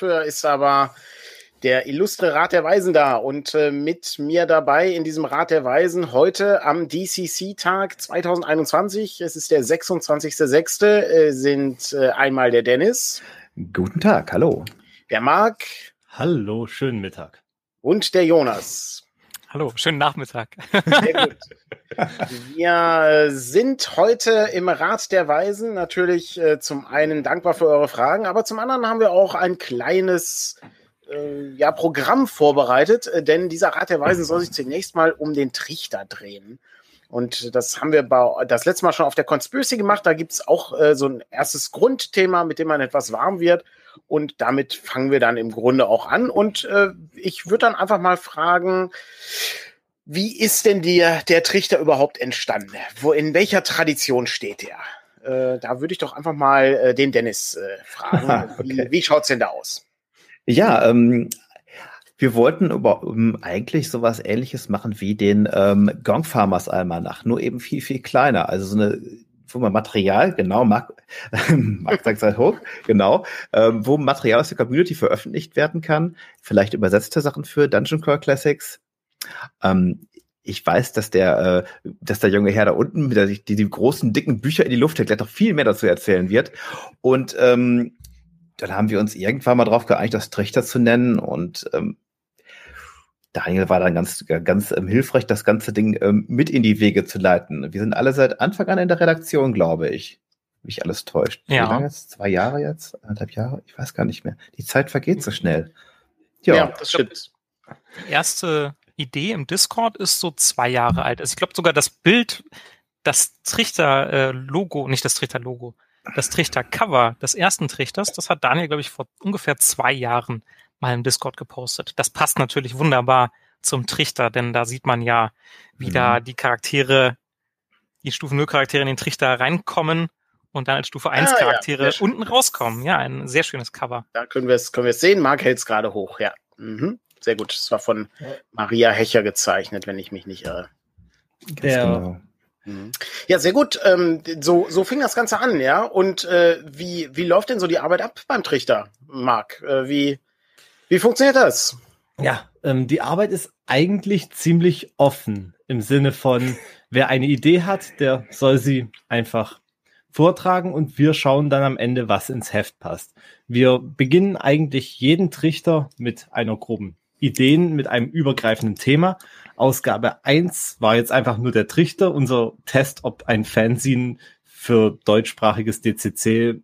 Dafür ist aber der illustre Rat der Weisen da und äh, mit mir dabei in diesem Rat der Weisen heute am DCC-Tag 2021, es ist der 26.06., äh, sind äh, einmal der Dennis. Guten Tag, hallo. Der Marc. Hallo, schönen Mittag. Und der Jonas. Hallo, schönen Nachmittag. Sehr gut. Wir sind heute im Rat der Weisen natürlich äh, zum einen dankbar für eure Fragen, aber zum anderen haben wir auch ein kleines äh, ja, Programm vorbereitet, äh, denn dieser Rat der Weisen soll sich zunächst mal um den Trichter drehen. Und das haben wir bei, das letzte Mal schon auf der Conspiracy gemacht. Da gibt es auch äh, so ein erstes Grundthema, mit dem man etwas warm wird. Und damit fangen wir dann im Grunde auch an. Und äh, ich würde dann einfach mal fragen, wie ist denn dir der Trichter überhaupt entstanden? Wo, in welcher Tradition steht der? Äh, da würde ich doch einfach mal äh, den Dennis äh, fragen. okay. Wie, wie schaut's denn da aus? Ja, ähm, wir wollten über, um, eigentlich sowas ähnliches machen wie den ähm, Gong Farmers Almanach, nur eben viel, viel kleiner. Also so eine Material, genau, Marc, Marc sagt halt hoch, genau, ähm, wo Material aus der Community veröffentlicht werden kann, vielleicht übersetzte Sachen für Dungeon Core Classics. Ähm, ich weiß, dass der, äh, dass der junge Herr da unten mit der, die, die großen, dicken Bücher in die Luft hält, noch viel mehr dazu erzählen wird. Und ähm, dann haben wir uns irgendwann mal drauf geeinigt, das Trichter zu nennen und ähm, Daniel war dann ganz, ganz ähm, hilfreich, das ganze Ding ähm, mit in die Wege zu leiten. Wir sind alle seit Anfang an in der Redaktion, glaube ich. Mich alles täuscht. Ja. Wie lange jetzt? Zwei Jahre jetzt? Anderthalb Jahre? Ich weiß gar nicht mehr. Die Zeit vergeht so schnell. Ja, ja das stimmt. Die erste Idee im Discord ist so zwei Jahre alt. Also ich glaube sogar das Bild, das Trichter-Logo, äh, nicht das Trichter-Logo, das Trichter-Cover des ersten Trichters, das hat Daniel, glaube ich, vor ungefähr zwei Jahren mal im Discord gepostet. Das passt natürlich wunderbar zum Trichter, denn da sieht man ja, wie mhm. da die Charaktere, die Stufe 0 Charaktere in den Trichter reinkommen und dann als Stufe 1 ah, Charaktere ja, unten rauskommen. Ja, ein sehr schönes Cover. Da können wir es können wir es sehen. Mark hält es gerade hoch, ja. Mhm. Sehr gut. Das war von Maria Hecher gezeichnet, wenn ich mich nicht irre. Der, genau. Mhm. Ja, sehr gut. Ähm, so, so fing das Ganze an, ja. Und äh, wie, wie läuft denn so die Arbeit ab beim Trichter, Marc? Äh, wie, wie funktioniert das? Ja, ähm, die Arbeit ist eigentlich ziemlich offen im Sinne von, wer eine Idee hat, der soll sie einfach vortragen und wir schauen dann am Ende, was ins Heft passt. Wir beginnen eigentlich jeden Trichter mit einer groben Ideen, mit einem übergreifenden Thema. Ausgabe 1 war jetzt einfach nur der Trichter, unser Test, ob ein Fanzine für deutschsprachiges DCC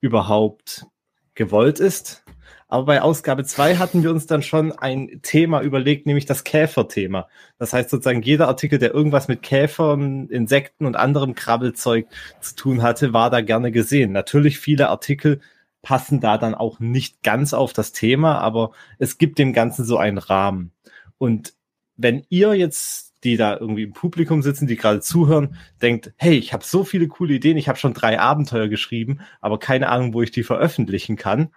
überhaupt gewollt ist. Aber bei Ausgabe zwei hatten wir uns dann schon ein Thema überlegt, nämlich das Käferthema. Das heißt sozusagen jeder Artikel, der irgendwas mit Käfern, Insekten und anderem Krabbelzeug zu tun hatte, war da gerne gesehen. Natürlich viele Artikel passen da dann auch nicht ganz auf das Thema, aber es gibt dem Ganzen so einen Rahmen. Und wenn ihr jetzt die da irgendwie im Publikum sitzen, die gerade zuhören, denkt, hey, ich habe so viele coole Ideen, ich habe schon drei Abenteuer geschrieben, aber keine Ahnung, wo ich die veröffentlichen kann,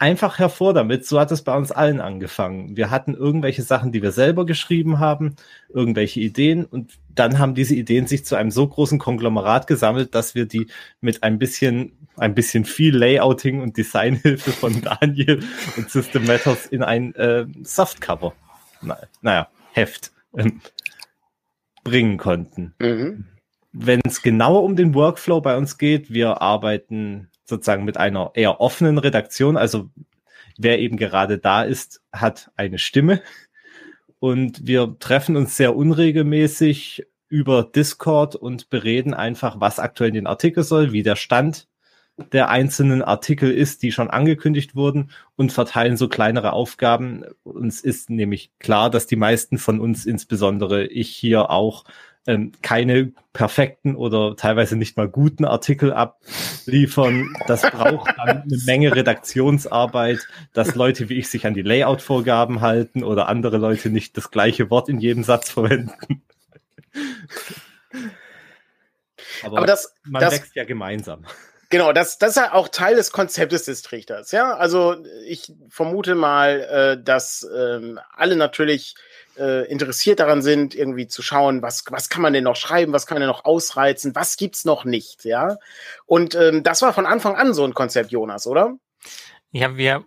einfach hervor damit. So hat es bei uns allen angefangen. Wir hatten irgendwelche Sachen, die wir selber geschrieben haben, irgendwelche Ideen und dann haben diese Ideen sich zu einem so großen Konglomerat gesammelt, dass wir die mit ein bisschen, ein bisschen viel Layouting und Designhilfe von Daniel und System Matters in ein äh, Softcover, na, naja, Heft ähm, bringen konnten. Mhm. Wenn es genauer um den Workflow bei uns geht, wir arbeiten sozusagen mit einer eher offenen Redaktion. Also wer eben gerade da ist, hat eine Stimme. Und wir treffen uns sehr unregelmäßig über Discord und bereden einfach, was aktuell in den Artikel soll, wie der Stand der einzelnen Artikel ist, die schon angekündigt wurden und verteilen so kleinere Aufgaben. Uns ist nämlich klar, dass die meisten von uns, insbesondere ich hier auch, ähm, keine perfekten oder teilweise nicht mal guten Artikel abliefern. Das braucht dann eine Menge Redaktionsarbeit, dass Leute wie ich sich an die Layout-Vorgaben halten oder andere Leute nicht das gleiche Wort in jedem Satz verwenden. Aber, Aber das, man das, wächst ja gemeinsam. Genau, das, das ist ja auch Teil des Konzeptes des Trichters. Ja, also ich vermute mal, äh, dass ähm, alle natürlich äh, interessiert daran sind, irgendwie zu schauen, was, was kann man denn noch schreiben, was kann man denn noch ausreizen, was gibt's noch nicht, ja. Und ähm, das war von Anfang an so ein Konzept, Jonas, oder? Ja, wir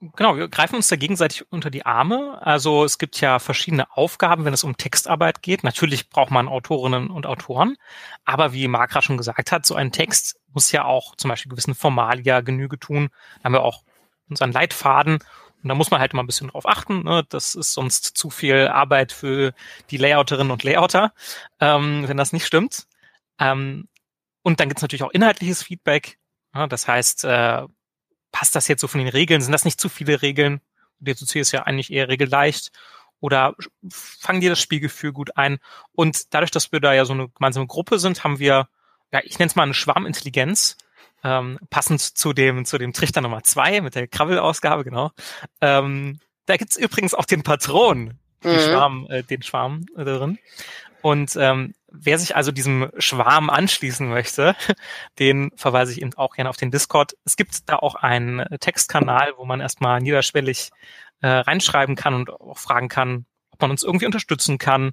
genau, wir greifen uns da gegenseitig unter die Arme. Also es gibt ja verschiedene Aufgaben, wenn es um Textarbeit geht. Natürlich braucht man Autorinnen und Autoren, aber wie Markra schon gesagt hat, so ein Text muss ja auch zum Beispiel gewissen Formalia Genüge tun. Da haben wir auch unseren Leitfaden und da muss man halt immer ein bisschen drauf achten. Ne? Das ist sonst zu viel Arbeit für die Layouterinnen und Layouter, ähm, wenn das nicht stimmt. Ähm, und dann gibt es natürlich auch inhaltliches Feedback. Ja, das heißt, äh, passt das jetzt so von den Regeln? Sind das nicht zu viele Regeln? DCC ist ja eigentlich eher regelleicht. Oder fangen die das Spielgefühl gut ein? Und dadurch, dass wir da ja so eine gemeinsame Gruppe sind, haben wir, ja, ich nenne es mal eine Schwarmintelligenz, ähm, passend zu dem, zu dem Trichter Nummer zwei mit der Krabbelausgabe, genau. Ähm, da gibt's übrigens auch den Patron, mhm. Schwarm, äh, den Schwarm drin. Und ähm, wer sich also diesem Schwarm anschließen möchte, den verweise ich eben auch gerne auf den Discord. Es gibt da auch einen Textkanal, wo man erstmal niederschwellig äh, reinschreiben kann und auch fragen kann, ob man uns irgendwie unterstützen kann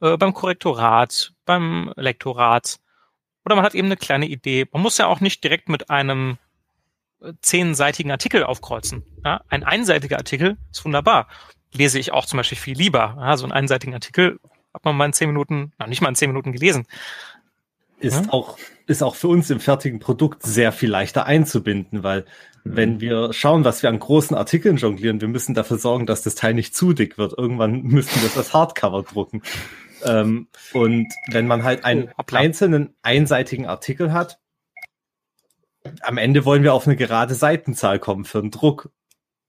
äh, beim Korrektorat, beim Lektorat. Oder man hat eben eine kleine Idee. Man muss ja auch nicht direkt mit einem äh, zehnseitigen Artikel aufkreuzen. Ja? Ein einseitiger Artikel ist wunderbar. Lese ich auch zum Beispiel viel lieber. Ja? So einen einseitigen Artikel hat man mal in zehn Minuten, noch nicht mal in zehn Minuten gelesen. Ist ja? auch, ist auch für uns im fertigen Produkt sehr viel leichter einzubinden, weil mhm. wenn wir schauen, was wir an großen Artikeln jonglieren, wir müssen dafür sorgen, dass das Teil nicht zu dick wird. Irgendwann müssen wir das Hardcover drucken. Ähm, und wenn man halt einen oh, einzelnen einseitigen Artikel hat, am Ende wollen wir auf eine gerade Seitenzahl kommen für den Druck.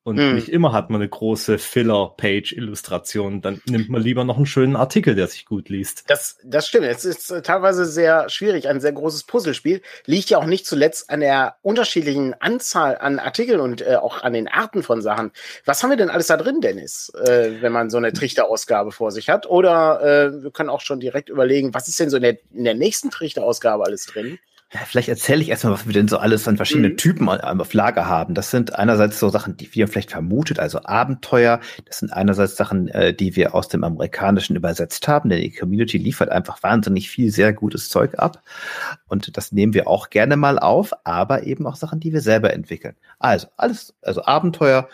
Und hm. nicht immer hat man eine große Filler-Page-Illustration. Dann nimmt man lieber noch einen schönen Artikel, der sich gut liest. Das, das stimmt. Es ist äh, teilweise sehr schwierig, ein sehr großes Puzzlespiel. Liegt ja auch nicht zuletzt an der unterschiedlichen Anzahl an Artikeln und äh, auch an den Arten von Sachen. Was haben wir denn alles da drin, Dennis, äh, wenn man so eine Trichterausgabe vor sich hat? Oder äh, wir können auch schon direkt überlegen, was ist denn so in der, in der nächsten Trichterausgabe alles drin? Ja, vielleicht erzähle ich erstmal, was wir denn so alles an verschiedenen mhm. Typen auf Lager haben. Das sind einerseits so Sachen, die wir vielleicht vermutet, also Abenteuer. Das sind einerseits Sachen, äh, die wir aus dem Amerikanischen übersetzt haben, denn die Community liefert einfach wahnsinnig viel sehr gutes Zeug ab. Und das nehmen wir auch gerne mal auf, aber eben auch Sachen, die wir selber entwickeln. Also alles, also Abenteuer,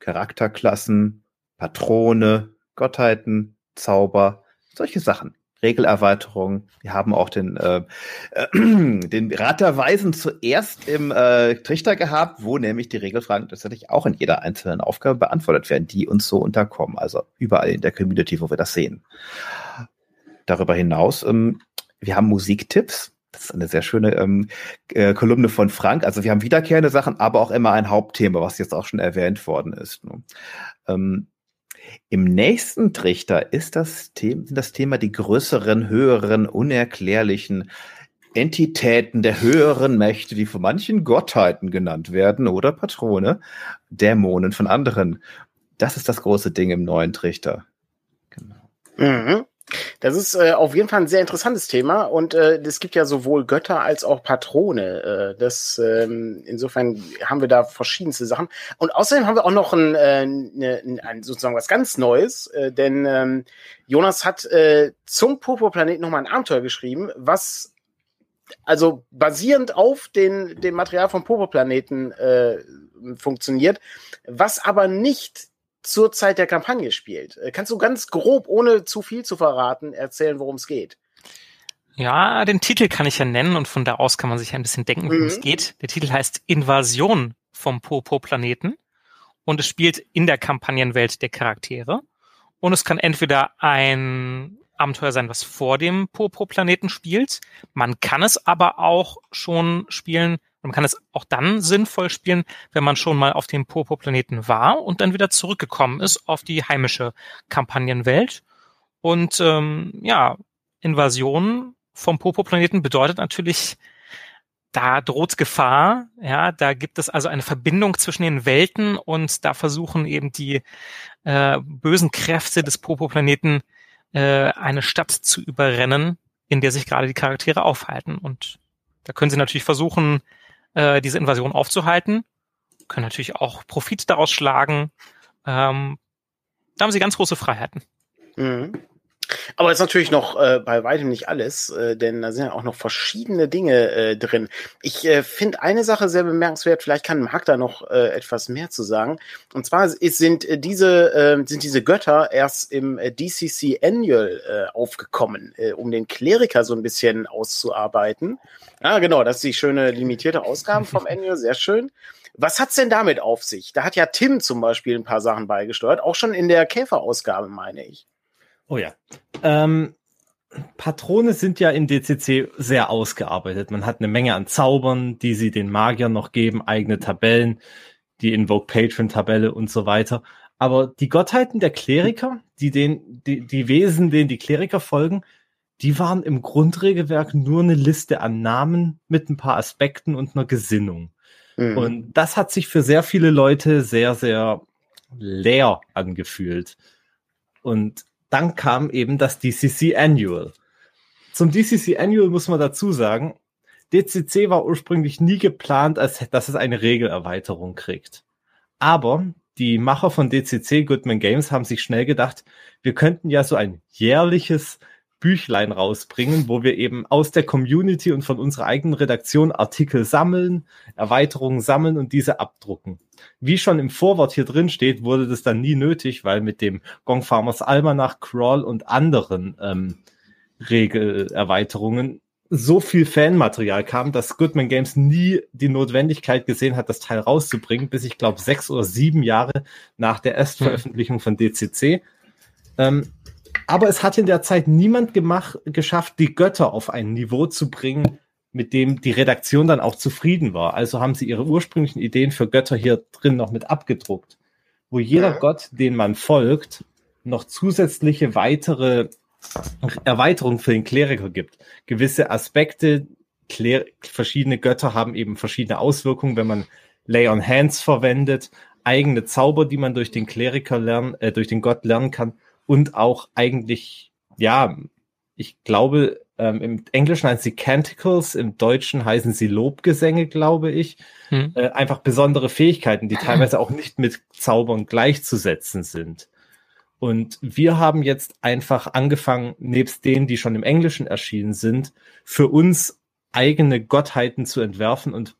Charakterklassen, Patrone, Gottheiten, Zauber, solche Sachen. Regelerweiterung. Wir haben auch den, äh, äh, den Rat der Weisen zuerst im äh, Trichter gehabt, wo nämlich die Regelfragen tatsächlich auch in jeder einzelnen Aufgabe beantwortet werden, die uns so unterkommen. Also überall in der Community, wo wir das sehen. Darüber hinaus, ähm, wir haben Musiktipps. Das ist eine sehr schöne ähm, äh, Kolumne von Frank. Also wir haben wiederkehrende Sachen, aber auch immer ein Hauptthema, was jetzt auch schon erwähnt worden ist. Ne? Ähm, im nächsten Trichter ist das Thema, das Thema die größeren, höheren, unerklärlichen Entitäten der höheren Mächte, die von manchen Gottheiten genannt werden oder Patrone, Dämonen von anderen. Das ist das große Ding im neuen Trichter. Genau. Mhm. Das ist äh, auf jeden Fall ein sehr interessantes Thema und äh, es gibt ja sowohl Götter als auch Patrone. Äh, das, ähm, insofern haben wir da verschiedenste Sachen. Und außerdem haben wir auch noch ein, äh, ne, ein sozusagen was ganz Neues, äh, denn ähm, Jonas hat äh, zum Popo-Planet nochmal ein Abenteuer geschrieben, was also basierend auf den, dem Material vom Popo-Planeten äh, funktioniert, was aber nicht zur Zeit der Kampagne spielt. Äh, kannst du ganz grob, ohne zu viel zu verraten, erzählen, worum es geht? Ja, den Titel kann ich ja nennen und von da aus kann man sich ein bisschen denken, worum mhm. es geht. Der Titel heißt Invasion vom Popo-Planeten und es spielt in der Kampagnenwelt der Charaktere. Und es kann entweder ein Abenteuer sein, was vor dem Popo-Planeten spielt. Man kann es aber auch schon spielen, man kann es auch dann sinnvoll spielen, wenn man schon mal auf dem Popo-Planeten war und dann wieder zurückgekommen ist auf die heimische Kampagnenwelt. Und ähm, ja, Invasion vom Popo-Planeten bedeutet natürlich, da droht Gefahr. Ja, da gibt es also eine Verbindung zwischen den Welten und da versuchen eben die äh, bösen Kräfte des Popo-Planeten äh, eine Stadt zu überrennen, in der sich gerade die Charaktere aufhalten. Und da können sie natürlich versuchen, äh, diese Invasion aufzuhalten, können natürlich auch Profit daraus schlagen. Ähm, da haben sie ganz große Freiheiten. Mhm. Aber es ist natürlich noch äh, bei weitem nicht alles, äh, denn da sind ja auch noch verschiedene Dinge äh, drin. Ich äh, finde eine Sache sehr bemerkenswert, vielleicht kann Marc da noch äh, etwas mehr zu sagen. Und zwar ist, sind äh, diese äh, sind diese Götter erst im äh, DCC Annual äh, aufgekommen, äh, um den Kleriker so ein bisschen auszuarbeiten. Ah, genau, das ist die schöne limitierte Ausgabe vom Annual, sehr schön. Was hat's denn damit auf sich? Da hat ja Tim zum Beispiel ein paar Sachen beigesteuert, auch schon in der Käferausgabe, meine ich. Oh ja. Ähm, Patrone sind ja in DCC sehr ausgearbeitet. Man hat eine Menge an Zaubern, die sie den Magiern noch geben, eigene Tabellen, die Invoke Patron Tabelle und so weiter. Aber die Gottheiten der Kleriker, die den, die, die Wesen, denen die Kleriker folgen, die waren im Grundregelwerk nur eine Liste an Namen mit ein paar Aspekten und einer Gesinnung. Mhm. Und das hat sich für sehr viele Leute sehr, sehr leer angefühlt. Und dann kam eben das DCC Annual. Zum DCC Annual muss man dazu sagen, DCC war ursprünglich nie geplant, als dass es eine Regelerweiterung kriegt. Aber die Macher von DCC, Goodman Games, haben sich schnell gedacht, wir könnten ja so ein jährliches Büchlein rausbringen, wo wir eben aus der Community und von unserer eigenen Redaktion Artikel sammeln, Erweiterungen sammeln und diese abdrucken. Wie schon im Vorwort hier drin steht, wurde das dann nie nötig, weil mit dem Gong Farmers Almanach, Crawl und anderen ähm, Regelerweiterungen so viel Fanmaterial kam, dass Goodman Games nie die Notwendigkeit gesehen hat, das Teil rauszubringen, bis ich glaube sechs oder sieben Jahre nach der Erstveröffentlichung von DCC. Ähm, aber es hat in der Zeit niemand gemacht, geschafft, die Götter auf ein Niveau zu bringen, mit dem die Redaktion dann auch zufrieden war. Also haben sie ihre ursprünglichen Ideen für Götter hier drin noch mit abgedruckt, wo jeder ja. Gott, den man folgt, noch zusätzliche weitere Erweiterungen für den Kleriker gibt. Gewisse Aspekte, Kler verschiedene Götter haben eben verschiedene Auswirkungen, wenn man Lay on Hands verwendet, eigene Zauber, die man durch den Kleriker lernen, äh, durch den Gott lernen kann und auch eigentlich, ja, ich glaube, ähm, im Englischen heißen sie Canticles, im Deutschen heißen sie Lobgesänge, glaube ich. Hm. Äh, einfach besondere Fähigkeiten, die teilweise auch nicht mit Zaubern gleichzusetzen sind. Und wir haben jetzt einfach angefangen, nebst denen, die schon im Englischen erschienen sind, für uns eigene Gottheiten zu entwerfen und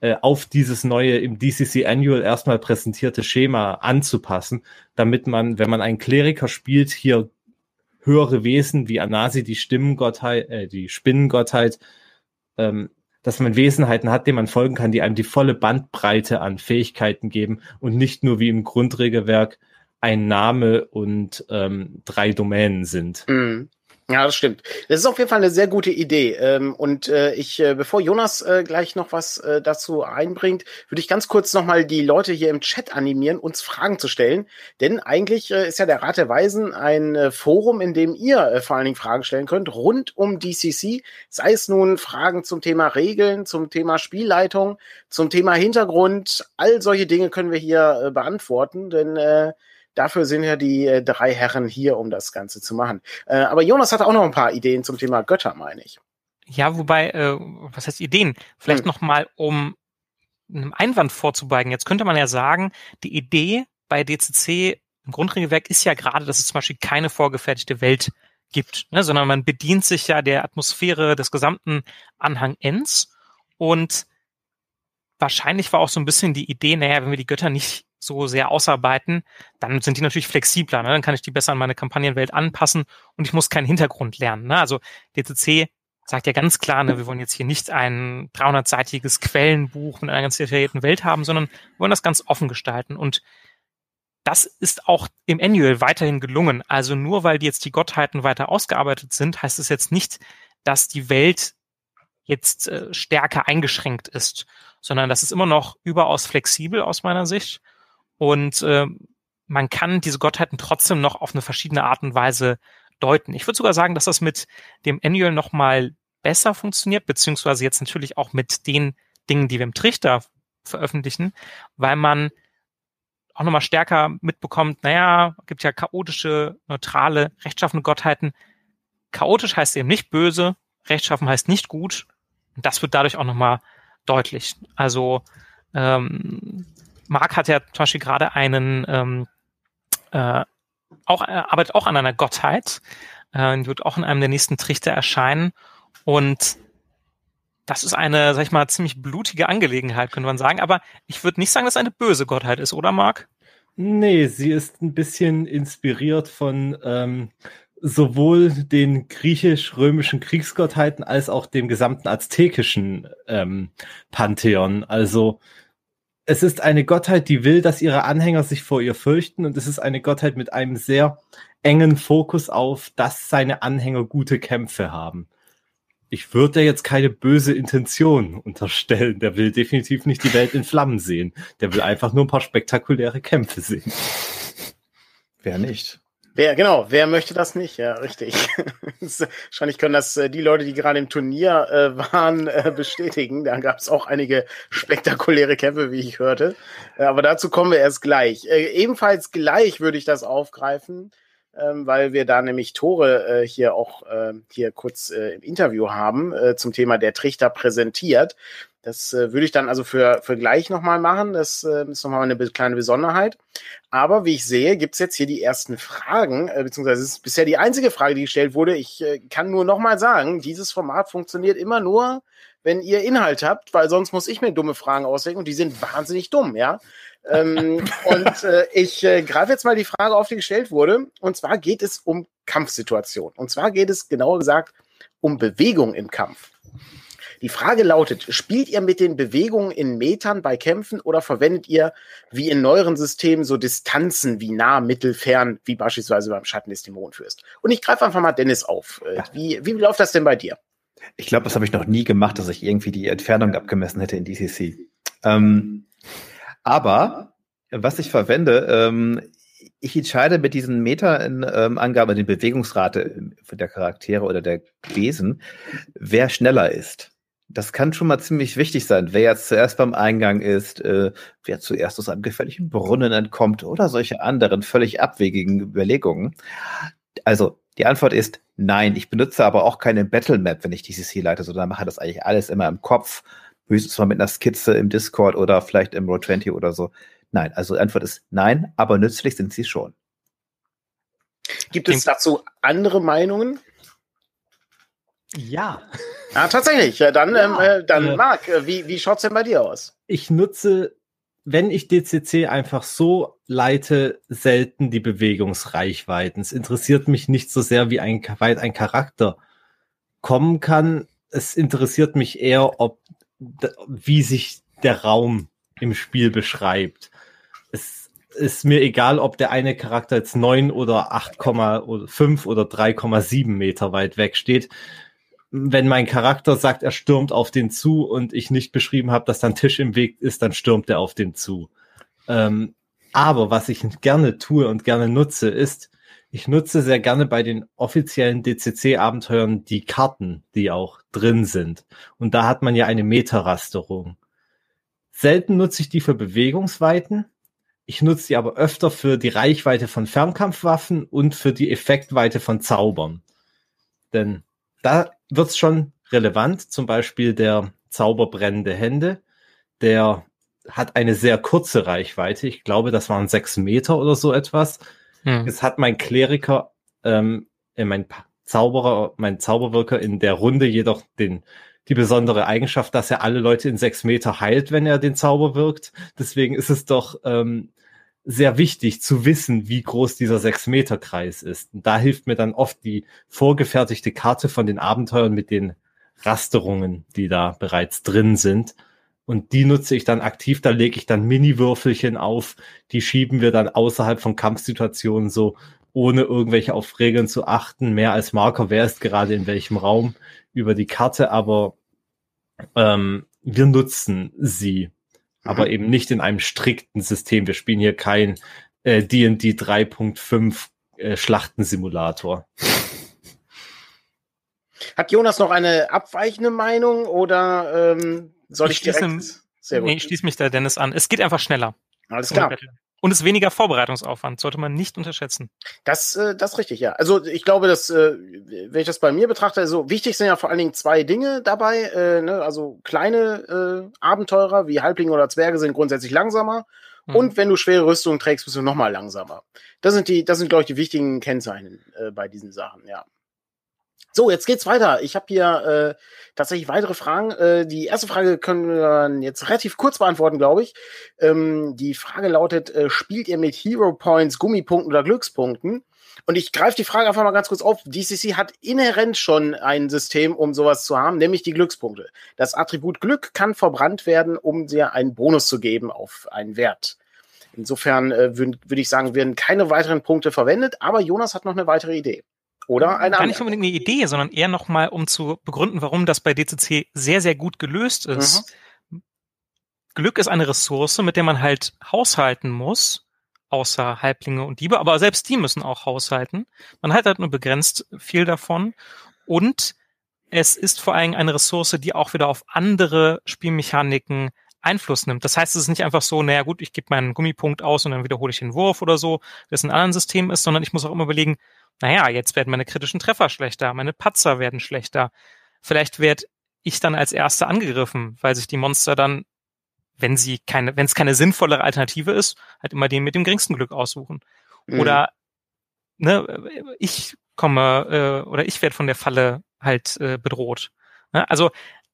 äh, auf dieses neue im DCC Annual erstmal präsentierte Schema anzupassen, damit man, wenn man einen Kleriker spielt, hier höhere Wesen wie Anasi, die Stimmengottheit, äh, die Spinnengottheit, ähm, dass man Wesenheiten hat, denen man folgen kann, die einem die volle Bandbreite an Fähigkeiten geben und nicht nur wie im Grundregelwerk ein Name und ähm, drei Domänen sind. Mhm. Ja, das stimmt. Das ist auf jeden Fall eine sehr gute Idee. Ähm, und äh, ich, äh, bevor Jonas äh, gleich noch was dazu einbringt, würde ich ganz kurz nochmal die Leute hier im Chat animieren, uns Fragen zu stellen. Denn eigentlich ist ja der Rat der Weisen ein Forum, in dem ihr vor allen Dingen Fragen stellen könnt, rund um DCC. Sei es nun Fragen zum Thema Regeln, zum Thema Spielleitung, zum Thema Hintergrund. All solche Dinge können wir hier beantworten, denn Dafür sind ja die äh, drei Herren hier, um das Ganze zu machen. Äh, aber Jonas hatte auch noch ein paar Ideen zum Thema Götter, meine ich. Ja, wobei, äh, was heißt Ideen? Vielleicht hm. noch mal, um einem Einwand vorzubeugen. Jetzt könnte man ja sagen, die Idee bei DCC im Grundregelwerk ist ja gerade, dass es zum Beispiel keine vorgefertigte Welt gibt, ne, sondern man bedient sich ja der Atmosphäre des gesamten Anhang Ends und wahrscheinlich war auch so ein bisschen die Idee, naja, wenn wir die Götter nicht so sehr ausarbeiten, dann sind die natürlich flexibler. Ne? Dann kann ich die besser an meine Kampagnenwelt anpassen und ich muss keinen Hintergrund lernen. Ne? Also DCC sagt ja ganz klar, ne, wir wollen jetzt hier nicht ein 300-seitiges Quellenbuch mit einer ganz detaillierten Welt haben, sondern wir wollen das ganz offen gestalten. Und das ist auch im Annual weiterhin gelungen. Also nur weil jetzt die Gottheiten weiter ausgearbeitet sind, heißt es jetzt nicht, dass die Welt jetzt äh, stärker eingeschränkt ist, sondern das ist immer noch überaus flexibel aus meiner Sicht. Und äh, man kann diese Gottheiten trotzdem noch auf eine verschiedene Art und Weise deuten. Ich würde sogar sagen, dass das mit dem Annual noch mal besser funktioniert, beziehungsweise jetzt natürlich auch mit den Dingen, die wir im Trichter veröffentlichen, weil man auch nochmal stärker mitbekommt, naja, gibt ja chaotische, neutrale, rechtschaffene Gottheiten. Chaotisch heißt eben nicht böse, rechtschaffen heißt nicht gut. Und das wird dadurch auch nochmal deutlich. Also ähm, Mark hat ja zum Beispiel gerade einen, ähm, äh, auch, er arbeitet auch an einer Gottheit. Äh, wird auch in einem der nächsten Trichter erscheinen. Und das ist eine, sag ich mal, ziemlich blutige Angelegenheit, könnte man sagen. Aber ich würde nicht sagen, dass es eine böse Gottheit ist, oder Marc? Nee, sie ist ein bisschen inspiriert von ähm, sowohl den griechisch-römischen Kriegsgottheiten als auch dem gesamten aztekischen ähm, Pantheon. Also es ist eine Gottheit, die will, dass ihre Anhänger sich vor ihr fürchten und es ist eine Gottheit mit einem sehr engen Fokus auf, dass seine Anhänger gute Kämpfe haben. Ich würde jetzt keine böse Intention unterstellen. Der will definitiv nicht die Welt in Flammen sehen. Der will einfach nur ein paar spektakuläre Kämpfe sehen. Wer nicht? Wer, genau, wer möchte das nicht? Ja, richtig. Wahrscheinlich können das äh, die Leute, die gerade im Turnier äh, waren, äh, bestätigen. Da gab es auch einige spektakuläre Kämpfe, wie ich hörte. Äh, aber dazu kommen wir erst gleich. Äh, ebenfalls gleich würde ich das aufgreifen weil wir da nämlich Tore äh, hier auch äh, hier kurz äh, im Interview haben äh, zum Thema der Trichter präsentiert. Das äh, würde ich dann also für, für gleich nochmal machen. Das äh, ist nochmal eine kleine Besonderheit. Aber wie ich sehe, gibt's jetzt hier die ersten Fragen, äh, beziehungsweise es ist bisher die einzige Frage, die gestellt wurde. Ich äh, kann nur nochmal sagen, dieses Format funktioniert immer nur, wenn ihr Inhalt habt, weil sonst muss ich mir dumme Fragen ausdenken und die sind wahnsinnig dumm, ja ähm, und äh, ich äh, greife jetzt mal die Frage auf, die gestellt wurde. Und zwar geht es um Kampfsituationen. Und zwar geht es genauer gesagt um Bewegung im Kampf. Die Frage lautet, spielt ihr mit den Bewegungen in Metern bei Kämpfen oder verwendet ihr wie in neueren Systemen so Distanzen wie nah, mittel, fern, wie beispielsweise beim Schatten des Dämonenfürst? Und ich greife einfach mal Dennis auf. Äh, wie, wie läuft das denn bei dir? Ich glaube, das habe ich noch nie gemacht, dass ich irgendwie die Entfernung abgemessen hätte in DCC. Ähm, aber was ich verwende, ähm, ich entscheide mit diesen Meta-Angaben, den Bewegungsrate der Charaktere oder der Wesen, wer schneller ist. Das kann schon mal ziemlich wichtig sein, wer jetzt zuerst beim Eingang ist, äh, wer zuerst aus einem gefährlichen Brunnen entkommt oder solche anderen völlig abwegigen Überlegungen. Also die Antwort ist nein. Ich benutze aber auch keine Battle Map, wenn ich dieses Ziel leite, sondern mache das eigentlich alles immer im Kopf höchstens mal mit einer Skizze im Discord oder vielleicht im Roll20 oder so. Nein, also die Antwort ist nein, aber nützlich sind sie schon. Gibt es dazu andere Meinungen? Ja. Ah, tatsächlich. Ja, dann, ja, ähm, äh, dann äh, Marc, äh, wie, wie schaut es denn bei dir aus? Ich nutze, wenn ich DCC einfach so leite, selten die Bewegungsreichweiten. Es interessiert mich nicht so sehr, wie ein, weit ein Charakter kommen kann. Es interessiert mich eher, ob wie sich der Raum im Spiel beschreibt. Es ist mir egal, ob der eine Charakter jetzt neun oder 8,5 oder 3,7 Meter weit weg steht. Wenn mein Charakter sagt, er stürmt auf den zu und ich nicht beschrieben habe, dass da ein Tisch im Weg ist, dann stürmt er auf den zu. Ähm, aber was ich gerne tue und gerne nutze, ist, ich nutze sehr gerne bei den offiziellen DCC-Abenteuern die Karten, die auch drin sind. Und da hat man ja eine Meterrasterung. Selten nutze ich die für Bewegungsweiten. Ich nutze die aber öfter für die Reichweite von Fernkampfwaffen und für die Effektweite von Zaubern. Denn da wird's schon relevant. Zum Beispiel der Zauber brennende Hände. Der hat eine sehr kurze Reichweite. Ich glaube, das waren sechs Meter oder so etwas hm. Es hat mein Kleriker, ähm, äh, mein Zauberer, mein Zauberwirker in der Runde jedoch den, die besondere Eigenschaft, dass er alle Leute in sechs Meter heilt, wenn er den Zauber wirkt. Deswegen ist es doch ähm, sehr wichtig zu wissen, wie groß dieser sechs Meter Kreis ist. Und da hilft mir dann oft die vorgefertigte Karte von den Abenteuern mit den Rasterungen, die da bereits drin sind. Und die nutze ich dann aktiv, da lege ich dann Mini-Würfelchen auf, die schieben wir dann außerhalb von Kampfsituationen so, ohne irgendwelche auf Regeln zu achten, mehr als Marker, wer ist gerade in welchem Raum über die Karte, aber ähm, wir nutzen sie, aber mhm. eben nicht in einem strikten System. Wir spielen hier kein äh, D&D 3.5 äh, Schlachtensimulator. Hat Jonas noch eine abweichende Meinung oder ähm, soll ich, ich direkt? Sehr gut. Nee, ich schließe mich da Dennis an. Es geht einfach schneller. Alles klar. Und es ist weniger Vorbereitungsaufwand, sollte man nicht unterschätzen. Das, äh, das ist richtig, ja. Also ich glaube, dass, äh, wenn ich das bei mir betrachte, also wichtig sind ja vor allen Dingen zwei Dinge dabei. Äh, ne? Also kleine äh, Abenteurer wie Halblinge oder Zwerge sind grundsätzlich langsamer. Hm. Und wenn du schwere Rüstungen trägst, bist du noch mal langsamer. Das sind die, das sind, glaube ich, die wichtigen Kennzeichen äh, bei diesen Sachen, ja. So, jetzt geht's weiter. Ich habe hier äh, tatsächlich weitere Fragen. Äh, die erste Frage können wir jetzt relativ kurz beantworten, glaube ich. Ähm, die Frage lautet, äh, spielt ihr mit Hero Points, Gummipunkten oder Glückspunkten? Und ich greife die Frage einfach mal ganz kurz auf. DCC hat inhärent schon ein System, um sowas zu haben, nämlich die Glückspunkte. Das Attribut Glück kann verbrannt werden, um dir einen Bonus zu geben auf einen Wert. Insofern äh, würde würd ich sagen, werden keine weiteren Punkte verwendet, aber Jonas hat noch eine weitere Idee. Oder eine Gar nicht unbedingt eine Idee, sondern eher nochmal, um zu begründen, warum das bei DCC sehr, sehr gut gelöst ist. Mhm. Glück ist eine Ressource, mit der man halt haushalten muss, außer Halblinge und Diebe, aber selbst die müssen auch haushalten. Man hat halt nur begrenzt viel davon und es ist vor allem eine Ressource, die auch wieder auf andere Spielmechaniken Einfluss nimmt. Das heißt, es ist nicht einfach so, naja gut, ich gebe meinen Gummipunkt aus und dann wiederhole ich den Wurf oder so, wie es in anderen Systemen ist, sondern ich muss auch immer überlegen, naja, jetzt werden meine kritischen Treffer schlechter, meine Patzer werden schlechter. Vielleicht werde ich dann als Erster angegriffen, weil sich die Monster dann, wenn sie keine, wenn es keine sinnvollere Alternative ist, halt immer den mit dem geringsten Glück aussuchen. Mhm. Oder ne, ich komme äh, oder ich werde von der Falle halt äh, bedroht. Ne? Also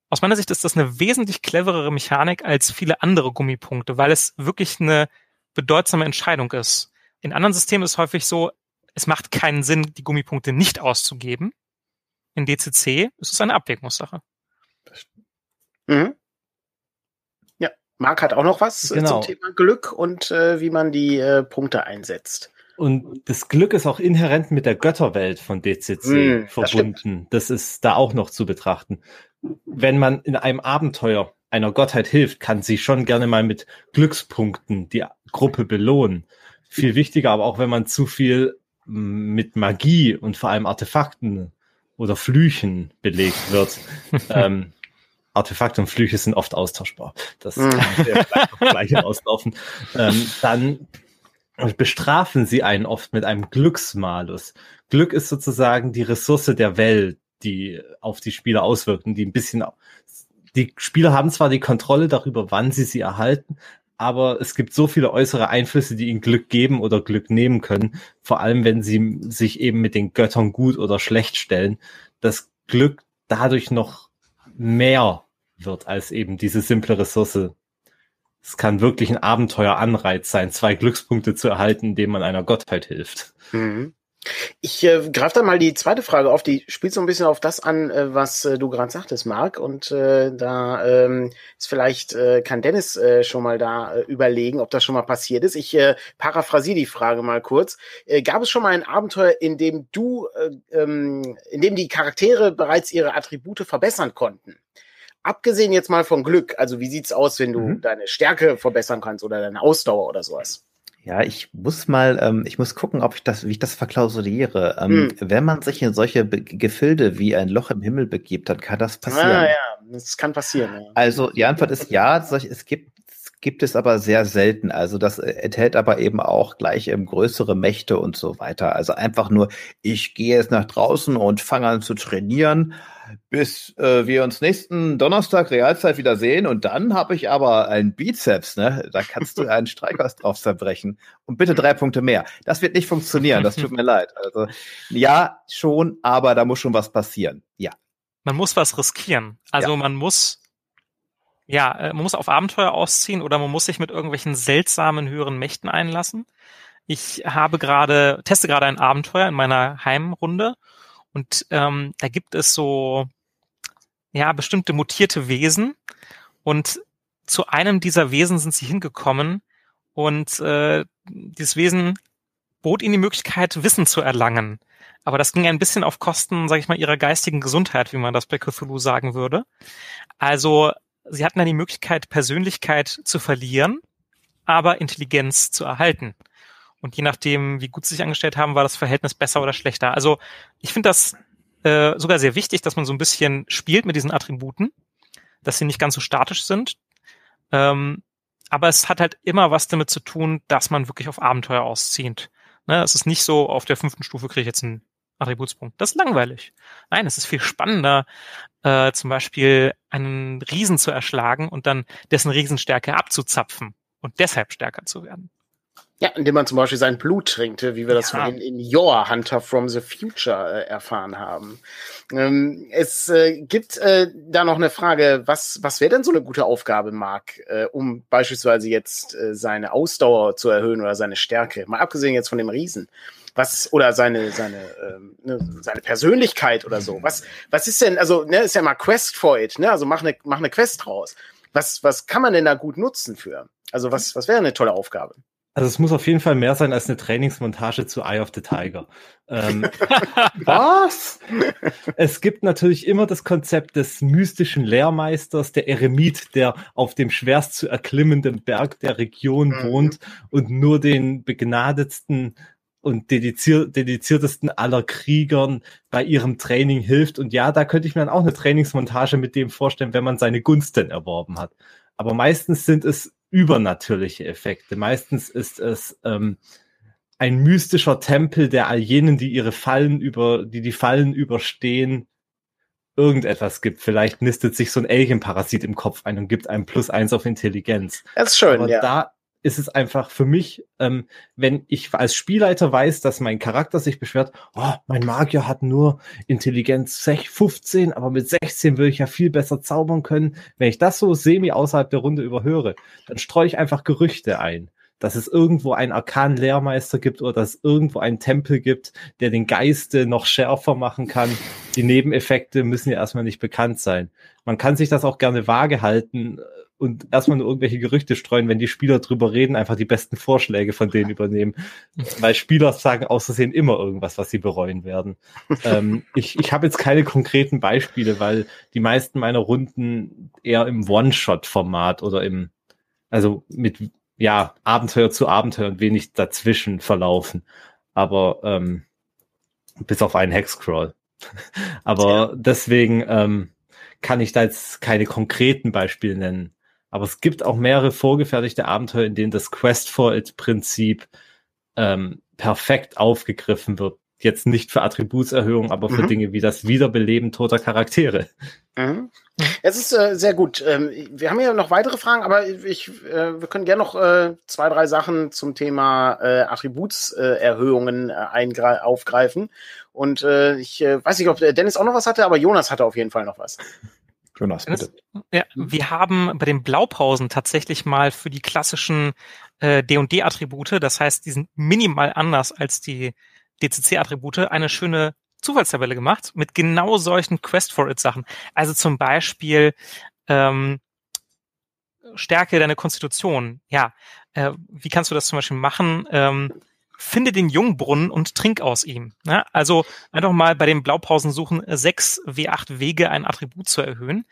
aus meiner Sicht ist das eine wesentlich cleverere Mechanik als viele andere Gummipunkte, weil es wirklich eine bedeutsame Entscheidung ist. In anderen Systemen ist es häufig so, es macht keinen Sinn, die Gummipunkte nicht auszugeben. In DCC ist es eine Abwägungssache. Mhm. Ja, Marc hat auch noch was genau. zum Thema Glück und äh, wie man die äh, Punkte einsetzt. Und das Glück ist auch inhärent mit der Götterwelt von DCC mm, verbunden. Das, das, ist da auch noch zu betrachten. Wenn man in einem Abenteuer einer Gottheit hilft, kann sie schon gerne mal mit Glückspunkten die Gruppe belohnen. Viel wichtiger, aber auch wenn man zu viel mit Magie und vor allem Artefakten oder Flüchen belegt wird. ähm, Artefakte und Flüche sind oft austauschbar. Das mm. kann vielleicht gleich auslaufen. Ähm, dann bestrafen sie einen oft mit einem Glücksmalus. Glück ist sozusagen die Ressource der Welt, die auf die Spieler auswirkt und die ein bisschen, die Spieler haben zwar die Kontrolle darüber, wann sie sie erhalten, aber es gibt so viele äußere Einflüsse, die ihnen Glück geben oder Glück nehmen können, vor allem wenn sie sich eben mit den Göttern gut oder schlecht stellen, dass Glück dadurch noch mehr wird als eben diese simple Ressource es kann wirklich ein Abenteueranreiz sein, zwei Glückspunkte zu erhalten, indem man einer Gottheit hilft. Mhm. Ich äh, greife da mal die zweite Frage auf, die spielt so ein bisschen auf das an, äh, was äh, du gerade sagtest, Marc. Und äh, da ähm, ist vielleicht, äh, kann Dennis äh, schon mal da äh, überlegen, ob das schon mal passiert ist. Ich äh, paraphrasiere die Frage mal kurz. Äh, gab es schon mal ein Abenteuer, in dem du, äh, ähm, in dem die Charaktere bereits ihre Attribute verbessern konnten? Abgesehen jetzt mal von Glück, also wie sieht's aus, wenn du mhm. deine Stärke verbessern kannst oder deine Ausdauer oder sowas? Ja, ich muss mal, ähm, ich muss gucken, ob ich das, wie ich das verklausuliere. Ähm, mhm. Wenn man sich in solche Be Gefilde wie ein Loch im Himmel begibt, dann kann das passieren. Ah, ja, das kann passieren. Ja. Also die Antwort ist ja, es gibt gibt es aber sehr selten. Also das enthält aber eben auch gleich ähm, größere Mächte und so weiter. Also einfach nur, ich gehe jetzt nach draußen und fange an zu trainieren bis äh, wir uns nächsten Donnerstag Realzeit wieder sehen und dann habe ich aber einen Bizeps, ne? Da kannst du einen Streichholz drauf zerbrechen und bitte drei Punkte mehr. Das wird nicht funktionieren, das tut mir leid. Also ja, schon, aber da muss schon was passieren. Ja. Man muss was riskieren. Also ja. man muss ja, äh, man muss auf Abenteuer ausziehen oder man muss sich mit irgendwelchen seltsamen höheren Mächten einlassen. Ich habe gerade, teste gerade ein Abenteuer in meiner Heimrunde und ähm, da gibt es so ja bestimmte mutierte Wesen und zu einem dieser Wesen sind sie hingekommen und äh, dieses Wesen bot ihnen die Möglichkeit, Wissen zu erlangen. Aber das ging ein bisschen auf Kosten, sage ich mal, ihrer geistigen Gesundheit, wie man das bei Cthulhu sagen würde. Also sie hatten dann die Möglichkeit, Persönlichkeit zu verlieren, aber Intelligenz zu erhalten. Und je nachdem, wie gut sie sich angestellt haben, war das Verhältnis besser oder schlechter. Also ich finde das äh, sogar sehr wichtig, dass man so ein bisschen spielt mit diesen Attributen, dass sie nicht ganz so statisch sind. Ähm, aber es hat halt immer was damit zu tun, dass man wirklich auf Abenteuer auszieht. Ne, es ist nicht so, auf der fünften Stufe kriege ich jetzt einen Attributspunkt. Das ist langweilig. Nein, es ist viel spannender, äh, zum Beispiel einen Riesen zu erschlagen und dann dessen Riesenstärke abzuzapfen und deshalb stärker zu werden. Ja, indem man zum Beispiel sein Blut trinkt, wie wir das ja. in, in Your Hunter from the Future äh, erfahren haben. Ähm, es äh, gibt äh, da noch eine Frage, was, was wäre denn so eine gute Aufgabe, Marc, äh, um beispielsweise jetzt seine Ausdauer zu erhöhen oder seine Stärke, mal abgesehen jetzt von dem Riesen. Was, oder seine, seine, ähm, ne, seine Persönlichkeit oder so. Was, was ist denn, also, ne, ist ja mal Quest for it, ne? Also mach eine, mach eine Quest draus. Was, was kann man denn da gut nutzen für? Also, was, was wäre eine tolle Aufgabe? Also es muss auf jeden Fall mehr sein als eine Trainingsmontage zu Eye of the Tiger. Ähm, Was? Es gibt natürlich immer das Konzept des mystischen Lehrmeisters, der Eremit, der auf dem schwerst zu erklimmenden Berg der Region mhm. wohnt und nur den begnadetsten und dedizier dediziertesten aller Kriegern bei ihrem Training hilft. Und ja, da könnte ich mir dann auch eine Trainingsmontage mit dem vorstellen, wenn man seine Gunst denn erworben hat. Aber meistens sind es übernatürliche Effekte. Meistens ist es ähm, ein mystischer Tempel, der all jenen, die ihre Fallen über, die die Fallen überstehen, irgendetwas gibt. Vielleicht nistet sich so ein Alien-Parasit im Kopf ein und gibt einem plus eins auf Intelligenz. Das ist schön, Aber ja. Da ist es einfach für mich, ähm, wenn ich als Spielleiter weiß, dass mein Charakter sich beschwert, oh, mein Magier hat nur Intelligenz 15, aber mit 16 würde ich ja viel besser zaubern können. Wenn ich das so semi außerhalb der Runde überhöre, dann streue ich einfach Gerüchte ein dass es irgendwo einen Arkan-Lehrmeister gibt oder dass es irgendwo einen Tempel gibt, der den Geiste noch schärfer machen kann. Die Nebeneffekte müssen ja erstmal nicht bekannt sein. Man kann sich das auch gerne vage halten und erstmal nur irgendwelche Gerüchte streuen, wenn die Spieler drüber reden, einfach die besten Vorschläge von denen übernehmen. Weil Spieler sagen außersehen immer irgendwas, was sie bereuen werden. ähm, ich ich habe jetzt keine konkreten Beispiele, weil die meisten meiner Runden eher im One-Shot-Format oder im, also mit, ja, Abenteuer zu Abenteuer und wenig dazwischen verlaufen. Aber ähm, bis auf einen Hexcrawl. Aber ja. deswegen ähm, kann ich da jetzt keine konkreten Beispiele nennen. Aber es gibt auch mehrere vorgefertigte Abenteuer, in denen das Quest for It Prinzip ähm, perfekt aufgegriffen wird. Jetzt nicht für Attributserhöhung, aber für mhm. Dinge wie das Wiederbeleben toter Charaktere. Mhm. Es ist äh, sehr gut. Ähm, wir haben ja noch weitere Fragen, aber ich, äh, wir können gerne noch äh, zwei, drei Sachen zum Thema äh, Attributserhöhungen äh, aufgreifen. Und äh, ich äh, weiß nicht, ob Dennis auch noch was hatte, aber Jonas hatte auf jeden Fall noch was. Jonas, bitte. Ja, wir haben bei den Blaupausen tatsächlich mal für die klassischen äh, D&D-Attribute, das heißt, die sind minimal anders als die DCC-Attribute, eine schöne Zufallstabelle gemacht mit genau solchen Quest for It Sachen. Also zum Beispiel ähm, Stärke deiner Konstitution. Ja, äh, wie kannst du das zum Beispiel machen? Ähm, finde den Jungbrunnen und trink aus ihm. Ja, also einfach mal bei den Blaupausen suchen, sechs W8 Wege ein Attribut zu erhöhen.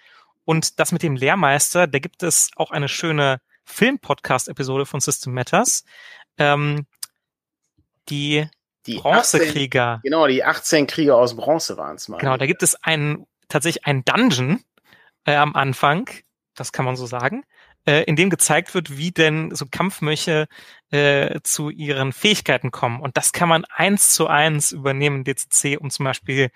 Und das mit dem Lehrmeister, da gibt es auch eine schöne Film-Podcast-Episode von System Matters. Ähm, die, die Bronzekrieger. genau, die 18 Krieger aus Bronze waren es mal. Genau, da gibt es einen, tatsächlich einen Dungeon äh, am Anfang, das kann man so sagen, äh, in dem gezeigt wird, wie denn so Kampfmöche äh, zu ihren Fähigkeiten kommen. Und das kann man eins zu eins übernehmen in DCC, um zum Beispiel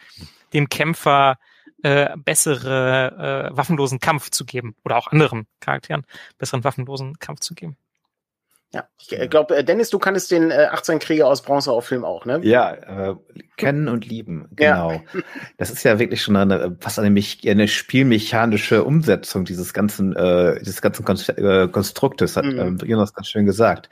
dem Kämpfer äh, bessere äh, waffenlosen Kampf zu geben oder auch anderen Charakteren besseren waffenlosen Kampf zu geben. Ja, ich äh, glaube, äh, Dennis, du kannst den äh, 18 Krieger aus Bronze auf Film auch, ne? Ja, äh, kennen und lieben, genau. Ja. Das ist ja wirklich schon eine, fast eine, eine spielmechanische Umsetzung dieses ganzen, äh, dieses ganzen äh, Konstruktes, hat mhm. äh, Jonas ganz schön gesagt.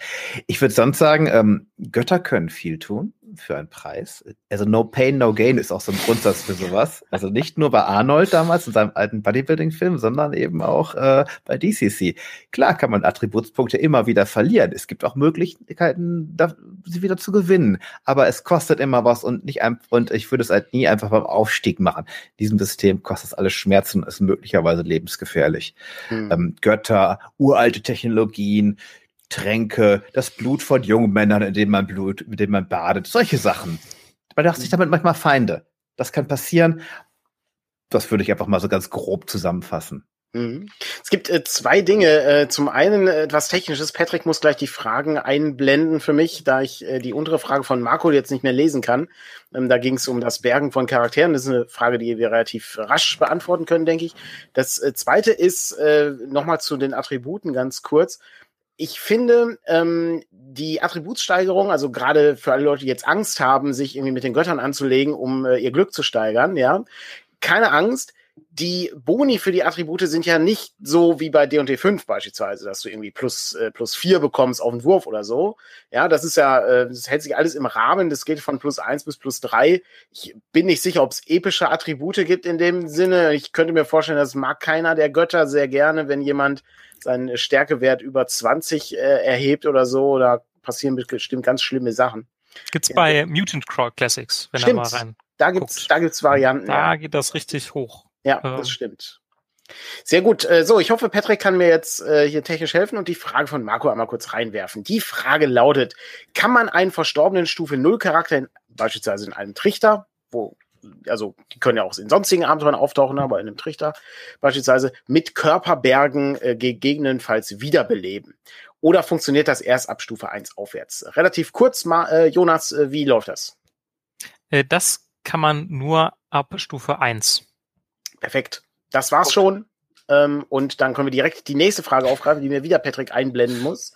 Ich würde sonst sagen, ähm, Götter können viel tun für einen Preis. Also No Pain, No Gain ist auch so ein Grundsatz für sowas. Also nicht nur bei Arnold damals in seinem alten Bodybuilding-Film, sondern eben auch äh, bei DCC. Klar kann man Attributspunkte immer wieder verlieren. Es gibt auch Möglichkeiten, da, sie wieder zu gewinnen. Aber es kostet immer was und nicht einfach, und ich würde es halt nie einfach beim Aufstieg machen. In diesem System kostet es alles Schmerzen und ist möglicherweise lebensgefährlich. Hm. Ähm, Götter, uralte Technologien, Tränke, das Blut von jungen Männern, in dem man Blut, mit dem man badet, solche Sachen. Man dachte sich damit manchmal Feinde. Das kann passieren. Das würde ich einfach mal so ganz grob zusammenfassen. Mhm. Es gibt äh, zwei Dinge. Äh, zum einen äh, etwas Technisches. Patrick muss gleich die Fragen einblenden für mich, da ich äh, die untere Frage von Marco jetzt nicht mehr lesen kann. Ähm, da ging es um das Bergen von Charakteren. Das ist eine Frage, die wir relativ rasch beantworten können, denke ich. Das äh, zweite ist nochmal zu den Attributen ganz kurz ich finde, ähm, die Attributssteigerung, also gerade für alle Leute, die jetzt Angst haben, sich irgendwie mit den Göttern anzulegen, um äh, ihr Glück zu steigern, ja, keine Angst. Die Boni für die Attribute sind ja nicht so wie bei D&D 5 beispielsweise, dass du irgendwie plus, äh, plus vier bekommst auf den Wurf oder so. Ja, das ist ja, äh, das hält sich alles im Rahmen, das geht von plus eins bis plus drei. Ich bin nicht sicher, ob es epische Attribute gibt in dem Sinne. Ich könnte mir vorstellen, das mag keiner der Götter sehr gerne, wenn jemand seinen Stärkewert über 20 äh, erhebt oder so, da passieren bestimmt ganz schlimme Sachen. Gibt's ja. bei Mutant Crawl Classics, wenn Stimmt. er mal rein. Da gibt's, da gibt's Varianten. Da ja. geht das richtig hoch. Ja, Ähm. das stimmt. Sehr gut. Äh, So, ich hoffe, Patrick kann mir jetzt äh, hier technisch helfen und die Frage von Marco einmal kurz reinwerfen. Die Frage lautet, kann man einen verstorbenen Stufe 0 Charakter in, beispielsweise in einem Trichter, wo, also die können ja auch in sonstigen Abenteuern auftauchen, aber in einem Trichter beispielsweise, mit Körperbergen äh, gegebenenfalls wiederbeleben? Oder funktioniert das erst ab Stufe 1 aufwärts? Relativ kurz, Ma äh, Jonas, wie läuft das? Das kann man nur ab Stufe 1. Perfekt. Das war's schon. Ähm, und dann können wir direkt die nächste Frage aufgreifen, die mir wieder Patrick einblenden muss.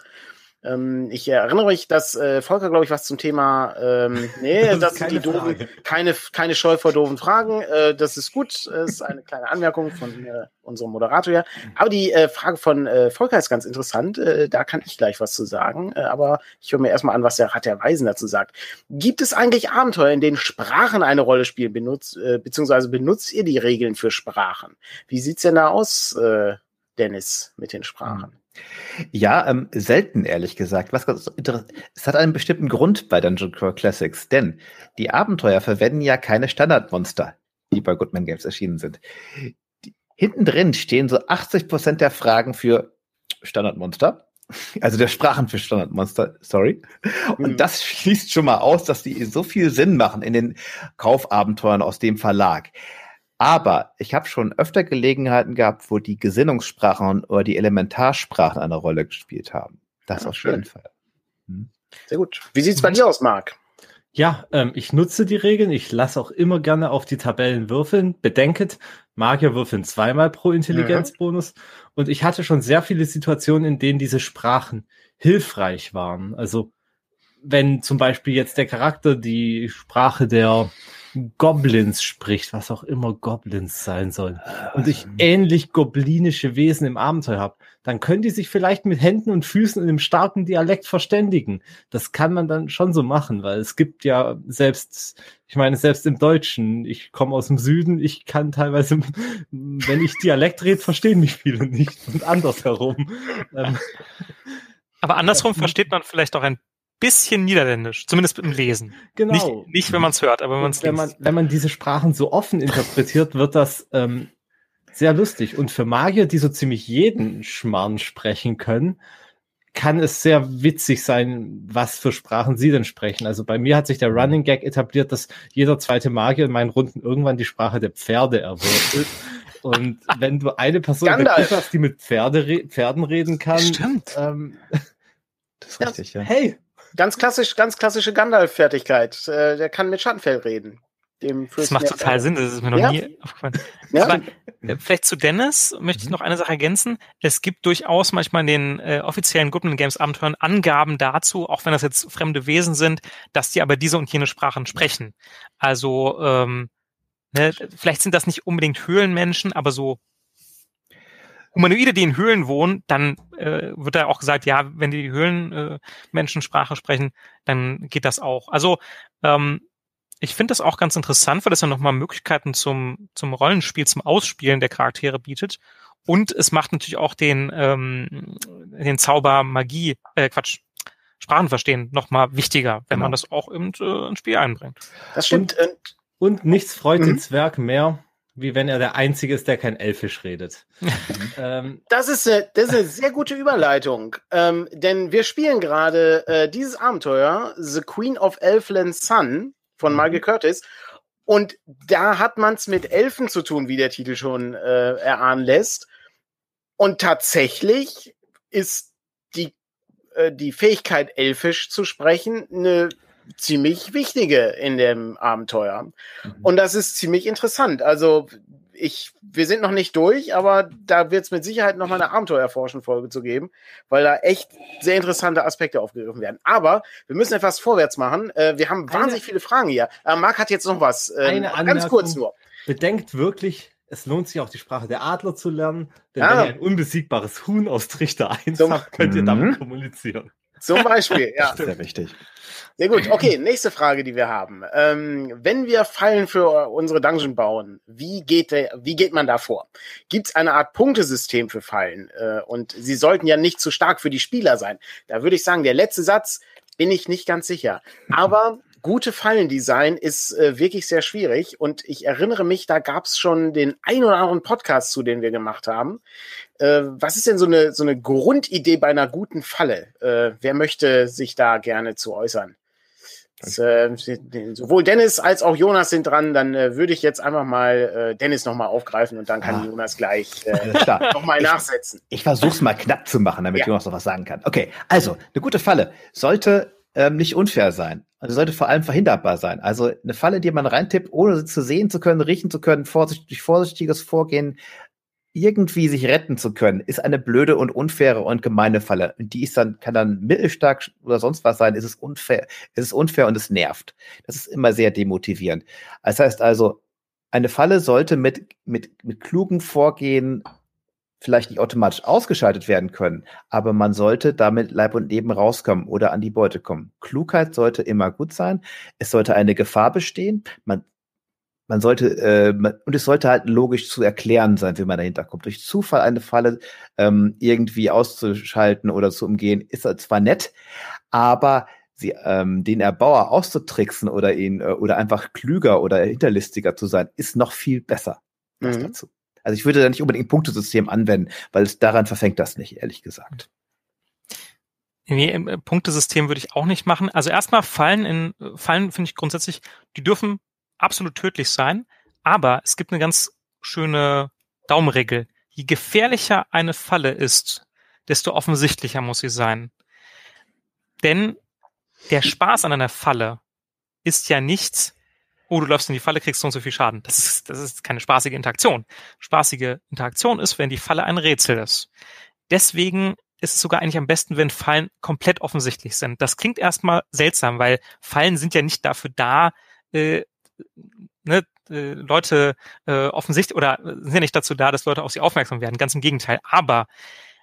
Ähm, ich erinnere mich, dass äh, Volker, glaube ich, was zum Thema, ähm, nee, Das das, sind die doofen, keine, keine Scheu vor doofen Fragen. Äh, das ist gut. Das ist eine kleine Anmerkung von äh, unserem Moderator hier. Aber die äh, Frage von äh, Volker ist ganz interessant. Äh, da kann ich gleich was zu sagen. Äh, aber ich höre mir erstmal an, was der Rat der Weisen dazu sagt. Gibt es eigentlich Abenteuer, in denen Sprachen eine Rolle spielen, benutzt, äh, beziehungsweise benutzt ihr die Regeln für Sprachen? Wie sieht's denn da aus, äh, Dennis, mit den Sprachen? Ja, ähm, selten, ehrlich gesagt. Was ganz inter- es hat einen bestimmten Grund bei Dungeon Crawl Classics, denn die Abenteuer verwenden ja keine Standardmonster, die bei Goodman Games erschienen sind. Hinten drin stehen so 80 Prozent der Fragen für Standardmonster. Also der Sprachen für Standardmonster, sorry. Und Mhm. das schließt schon mal aus, dass die so viel Sinn machen in den Kaufabenteuern aus dem Verlag. Aber ich habe schon öfter Gelegenheiten gehabt, wo die Gesinnungssprachen oder die Elementarsprachen eine Rolle gespielt haben. Das Ah, auf schön. jeden Fall. Sehr gut. Wie sieht's bei dir aus, Marc? Ja, ähm, ich nutze die Regeln. Ich lasse auch immer gerne auf die Tabellen würfeln. Bedenket, Magier würfeln zweimal pro Intelligenzbonus. Und ich hatte schon sehr viele Situationen, in denen diese Sprachen hilfreich waren. Also wenn zum Beispiel jetzt der Charakter die Sprache der Goblins spricht, was auch immer Goblins sein soll, und ich ähnlich goblinische Wesen im Abenteuer habe, dann können die sich vielleicht mit Händen und Füßen in einem starken Dialekt verständigen. Das kann man dann schon so machen, weil es gibt ja selbst, ich meine, selbst im Deutschen, ich komme aus dem Süden, ich kann teilweise, wenn ich Dialekt rede, verstehen mich viele nicht und andersherum. Ähm, Aber andersrum versteht man vielleicht auch ein bisschen Niederländisch, zumindest im Lesen. genau. Nicht, nicht wenn man es hört, aber wenn man es Und wenn man, liest. wenn man diese Sprachen so offen interpretiert, wird das ähm, sehr lustig. Und für Magier, die so ziemlich jeden Schmarrn sprechen können, kann es sehr witzig sein, was für Sprachen sie denn sprechen. Also bei mir hat sich der Running Gag etabliert, dass jeder zweite Magier in meinen Runden irgendwann die Sprache der Pferde erwirbt. Und wenn du eine Person hast, die mit Pferde re Pferden reden kann, Stimmt. ähm, Das ist Ja. richtig, ja. hey, Ganz klassisch, ganz klassische Gandalf-Fertigkeit. Äh, der kann mit Schattenfell reden. Dem Das macht total. Sinn, das ist mir noch Ja. nie aufgefallen. Ja, Aber, äh, vielleicht zu Dennis möchte ich Mhm. noch eine Sache ergänzen. Es gibt durchaus manchmal in den äh, offiziellen Goodman Games Abenteuern Angaben dazu, auch wenn das jetzt fremde Wesen sind, dass die aber diese und jene Sprachen sprechen. Also ähm, ne, vielleicht sind das nicht unbedingt Höhlenmenschen, aber so Humanoide, die in Höhlen wohnen, dann äh, wird da auch gesagt, ja, wenn die Höhlenmenschensprache äh, sprechen, dann geht das auch. Also ähm, ich finde das auch ganz interessant, weil das ja nochmal Möglichkeiten zum, zum Rollenspiel, zum Ausspielen der Charaktere bietet. Und es macht natürlich auch den, ähm, den Zauber Magie, äh, Quatsch, Sprachenverstehen nochmal wichtiger, wenn Genau. man das auch im, äh, ins Spiel einbringt. das stimmt. Und, Und nichts freut Mhm. den Zwerg mehr, wie wenn er der Einzige ist, der kein Elfisch redet. ähm, Das ist, eine, das ist eine sehr gute Überleitung, ähm, denn wir spielen gerade äh, dieses Abenteuer, The Queen of Elfland Sun von Mhm. Michael Curtis. Und da hat man es mit Elfen zu tun, wie der Titel schon äh, erahnen lässt. Und tatsächlich ist die, äh, die Fähigkeit, Elfisch zu sprechen, eine ziemlich wichtige in dem Abenteuer. Mhm. Und das ist ziemlich interessant. Also ich, wir sind noch nicht durch, aber da wird es mit Sicherheit noch mal eine Abenteuerforschen-Folge zu geben, weil da echt sehr interessante Aspekte aufgegriffen werden. Aber wir müssen etwas vorwärts machen. Äh, wir haben Eine- wahnsinnig viele Fragen hier. Äh, Marc hat jetzt noch was. Äh, Eine ganz Anmerkung. kurz nur. Bedenkt wirklich, es lohnt sich auch die Sprache der Adler zu lernen, denn Ah. wenn ihr ein unbesiegbares Huhn aus Trichter 1 So- habt, könnt ihr Mhm. damit kommunizieren. Zum Beispiel, ja. Sehr wichtig. Sehr gut. Okay, nächste Frage, die wir haben. Ähm, wenn wir Fallen für unsere Dungeon bauen, wie geht, der, wie geht man da vor? Gibt es eine Art Punktesystem für Fallen? Äh, und sie sollten ja nicht zu stark für die Spieler sein. Da würde ich sagen, der letzte Satz bin ich nicht ganz sicher. Aber gute Fallendesign ist äh, wirklich sehr schwierig. Und ich erinnere mich, da gab es schon den ein oder anderen Podcast zu, den wir gemacht haben. Äh, was ist denn so eine, so eine Grundidee bei einer guten Falle? Äh, wer möchte sich da gerne zu äußern? Das, äh, sowohl Dennis als auch Jonas sind dran. Dann äh, würde ich jetzt einfach mal äh, Dennis nochmal aufgreifen und dann kann Ah. Jonas gleich äh, nochmal nachsetzen. Ich versuche es mal knapp zu machen, damit Ja. Jonas noch was sagen kann. Okay, also eine gute Falle sollte ähm, nicht unfair sein. Also sollte vor allem verhinderbar sein. Also eine Falle, die man reintippt, ohne sie zu sehen zu können, riechen zu können, vorsichtig, durch vorsichtiges Vorgehen irgendwie sich retten zu können, ist eine blöde und unfaire und gemeine Falle. Und die ist dann, kann dann mittelstark oder sonst was sein, ist es unfair, ist es unfair und es nervt. Das ist immer sehr demotivierend. Das heißt also, eine Falle sollte mit, mit, mit klugem Vorgehen vielleicht nicht automatisch ausgeschaltet werden können, aber man sollte damit Leib und Leben rauskommen oder an die Beute kommen. Klugheit sollte immer gut sein. Es sollte eine Gefahr bestehen. Man, man sollte, äh, man, und es sollte halt logisch zu erklären sein, wie man dahinter kommt. Durch Zufall eine Falle ähm, irgendwie auszuschalten oder zu umgehen, ist zwar nett, aber sie, ähm, den Erbauer auszutricksen oder ihn äh, oder einfach klüger oder hinterlistiger zu sein, ist noch viel besser. Mhm. dazu. Also ich würde da nicht unbedingt ein Punktesystem anwenden, weil es daran verfängt das nicht, ehrlich gesagt. Nee, im äh, Punktesystem würde ich auch nicht machen. Also erstmal Fallen in Fallen finde ich grundsätzlich, die dürfen absolut tödlich sein, aber es gibt eine ganz schöne Daumenregel. Je gefährlicher eine Falle ist, desto offensichtlicher muss sie sein. Denn der Spaß an einer Falle ist ja nicht, oh, du läufst in die Falle, kriegst so und so viel Schaden. Das ist, das ist keine spaßige Interaktion. Spaßige Interaktion ist, wenn die Falle ein Rätsel ist. Deswegen ist es sogar eigentlich am besten, wenn Fallen komplett offensichtlich sind. Das klingt erstmal seltsam, weil Fallen sind ja nicht dafür da, äh, ne, äh, Leute äh, offensichtlich oder sind ja nicht dazu da, dass Leute auf sie aufmerksam werden. Ganz im Gegenteil. Aber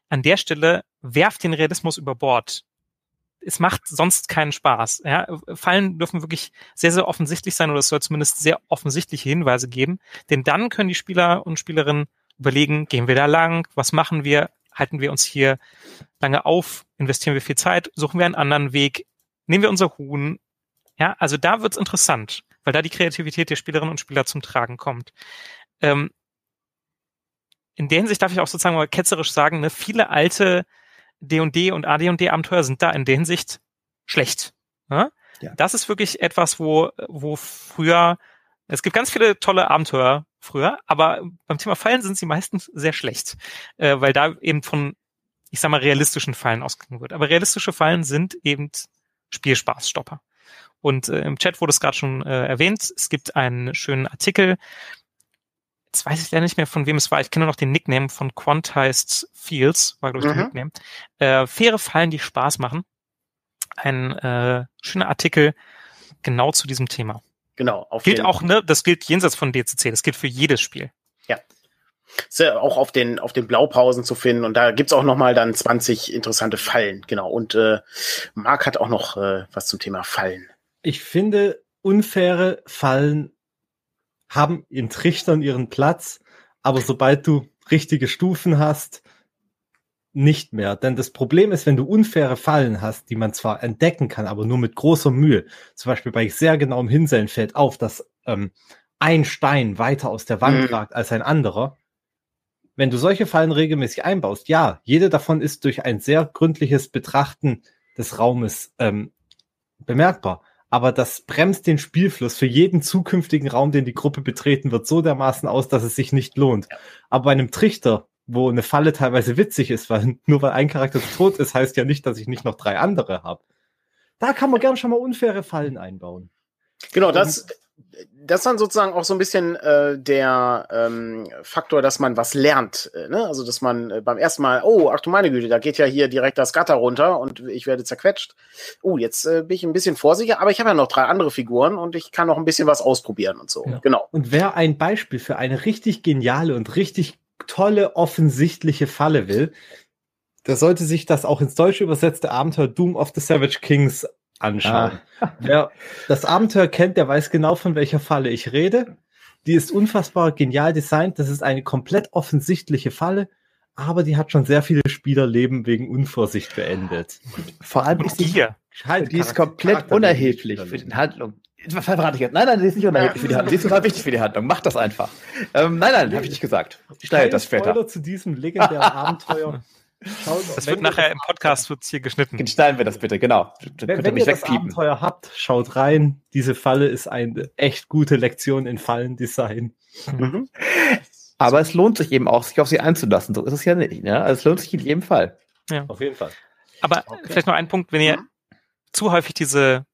an der Stelle werft den Realismus über Bord. Es macht sonst keinen Spaß. Ja? Fallen dürfen wirklich sehr, sehr offensichtlich sein oder es soll zumindest sehr offensichtliche Hinweise geben. Denn dann können die Spieler und Spielerinnen überlegen, gehen wir da lang, was machen wir, halten wir uns hier lange auf, investieren wir viel Zeit, suchen wir einen anderen Weg, nehmen wir unser Huhn. Ja, also da wird's interessant, weil da die Kreativität der Spielerinnen und Spieler zum Tragen kommt. Ähm, in der Hinsicht darf ich auch sozusagen mal ketzerisch sagen, ne, viele alte D&D und AD&D Abenteuer sind da in der Hinsicht schlecht. Ja? Ja. Das ist wirklich etwas, wo, wo früher, es gibt ganz viele tolle Abenteuer früher, aber beim Thema Fallen sind sie meistens sehr schlecht, äh, weil da eben von, ich sag mal, realistischen Fallen ausgegangen wird. Aber realistische Fallen sind eben Spielspaßstopper. Und äh, im Chat wurde es gerade schon äh, erwähnt, es gibt einen schönen Artikel, jetzt weiß ich leider nicht mehr, von wem es war, ich kenne nur noch den Nickname von Quantized Fields, war glaube ich Mhm. der Nickname. Äh, faire Fallen, die Spaß machen. Ein äh, schöner Artikel genau zu diesem Thema. Genau. Auf Gilt auch, ne, das gilt jenseits von DCC, das gilt für jedes Spiel. ist ja auch auf den, auf den Blaupausen zu finden. Und da gibt's auch noch mal dann 20 interessante Fallen. Genau. Und äh, Marc hat auch noch äh, was zum Thema Fallen. Ich finde, unfaire Fallen haben in Trichtern ihren Platz, aber sobald du richtige Stufen hast, nicht mehr. Denn das Problem ist, wenn du unfaire Fallen hast, die man zwar entdecken kann, aber nur mit großer Mühe. Zum Beispiel bei sehr genauem Hinsehen fällt auf, dass ähm, ein Stein weiter aus der Wand Mhm. ragt als ein anderer. Wenn du solche Fallen regelmäßig einbaust, ja, jede davon ist durch ein sehr gründliches Betrachten des Raumes ähm, bemerkbar. Aber das bremst den Spielfluss für jeden zukünftigen Raum, den die Gruppe betreten wird, so dermaßen aus, dass es sich nicht lohnt. Aber bei einem Trichter, wo eine Falle teilweise witzig ist, weil nur weil ein Charakter tot ist, heißt ja nicht, dass ich nicht noch drei andere habe. Da kann man gern schon mal unfaire Fallen einbauen. Genau, das, das ist dann sozusagen auch so ein bisschen äh, der ähm, Faktor, dass man was lernt. Äh, ne? Also, dass man äh, beim ersten Mal, oh, ach du meine Güte, da geht ja hier direkt das Gatter runter und ich werde zerquetscht. Oh, jetzt äh, bin ich ein bisschen vorsichtig, aber ich habe ja noch drei andere Figuren und ich kann noch ein bisschen was ausprobieren und so. Ja. Genau. Und wer ein Beispiel für eine richtig geniale und richtig tolle, offensichtliche Falle will, der sollte sich das auch ins Deutsche übersetzte Abenteuer Doom of the Savage Kings anschauen. Ah. Wer das Abenteuer kennt, der weiß genau, von welcher Falle ich rede. Die ist unfassbar genial designt. Das ist eine komplett offensichtliche Falle, aber die hat schon sehr viele Spielerleben wegen Unvorsicht beendet. Vor allem ist die, hier. Halt, die ist komplett Charakter- unerheblich für die Handlung. Verrate ich jetzt? Nein, nein, die ist nicht unerheblich für die Handlung. Die ist total wichtig für die Handlung. Mach das einfach. Ähm, nein, nein, habe ich nicht gesagt. Ich schneide das später. Spoiler zu diesem legendären Abenteuer. Schaut, Das wird nachher das im Podcast wird's hier geschnitten. Schneiden wir das bitte, genau. Dann Wenn, ihr wenn mich ihr das. Abenteuer habt, schaut rein. Diese Falle ist eine echt gute Lektion in Fallendesign. Mhm. Aber es lohnt sich eben auch, sich auf sie einzulassen. So ist es ja nicht. Ne? Also es lohnt sich in jedem Fall. Auf jeden Fall. Aber Okay. vielleicht noch ein Punkt, wenn ihr Mhm. zu häufig diese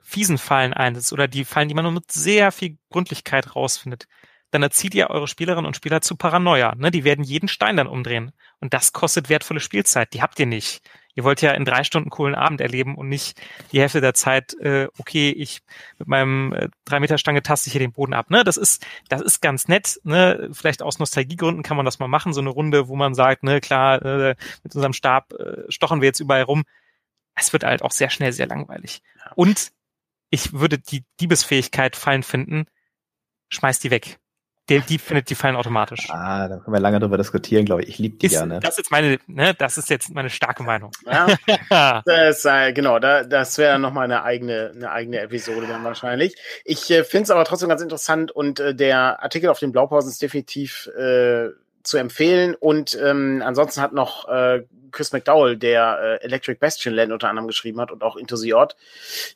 fiesen Fallen einsetzt oder die Fallen, die man nur mit sehr viel Gründlichkeit rausfindet, dann erzieht ihr eure Spielerinnen und Spieler zu Paranoia. Ne? Die werden jeden Stein dann umdrehen. Und das kostet wertvolle Spielzeit. Die habt ihr nicht. Ihr wollt ja in drei Stunden coolen Abend erleben und nicht die Hälfte der Zeit, äh, okay, ich mit meinem äh, drei Meter Stange taste ich hier den Boden ab. Ne? Das ist, das ist ganz nett. Ne? Vielleicht aus Nostalgiegründen kann man das mal machen, so eine Runde, wo man sagt, ne, klar, äh, mit unserem Stab äh, stochen wir jetzt überall rum. Es wird halt auch sehr schnell sehr langweilig. Und ich würde die Diebesfähigkeit Fallen finden, schmeißt die weg. Der, die findet die Fallen automatisch. Ah, da können wir lange drüber diskutieren, glaube ich. Ich liebe die Ist, gerne. Das ist jetzt meine, ne, das ist jetzt meine starke Meinung. Ja, das, äh, genau, da, das wäre nochmal eine eigene, eine eigene Episode dann wahrscheinlich. Ich äh, finde es aber trotzdem ganz interessant und äh, der Artikel auf den Blaupausen ist definitiv äh, zu empfehlen. Und ähm, ansonsten hat noch äh, Chris McDowell, der äh, Electric Bastion Land unter anderem geschrieben hat und auch Into the Odd,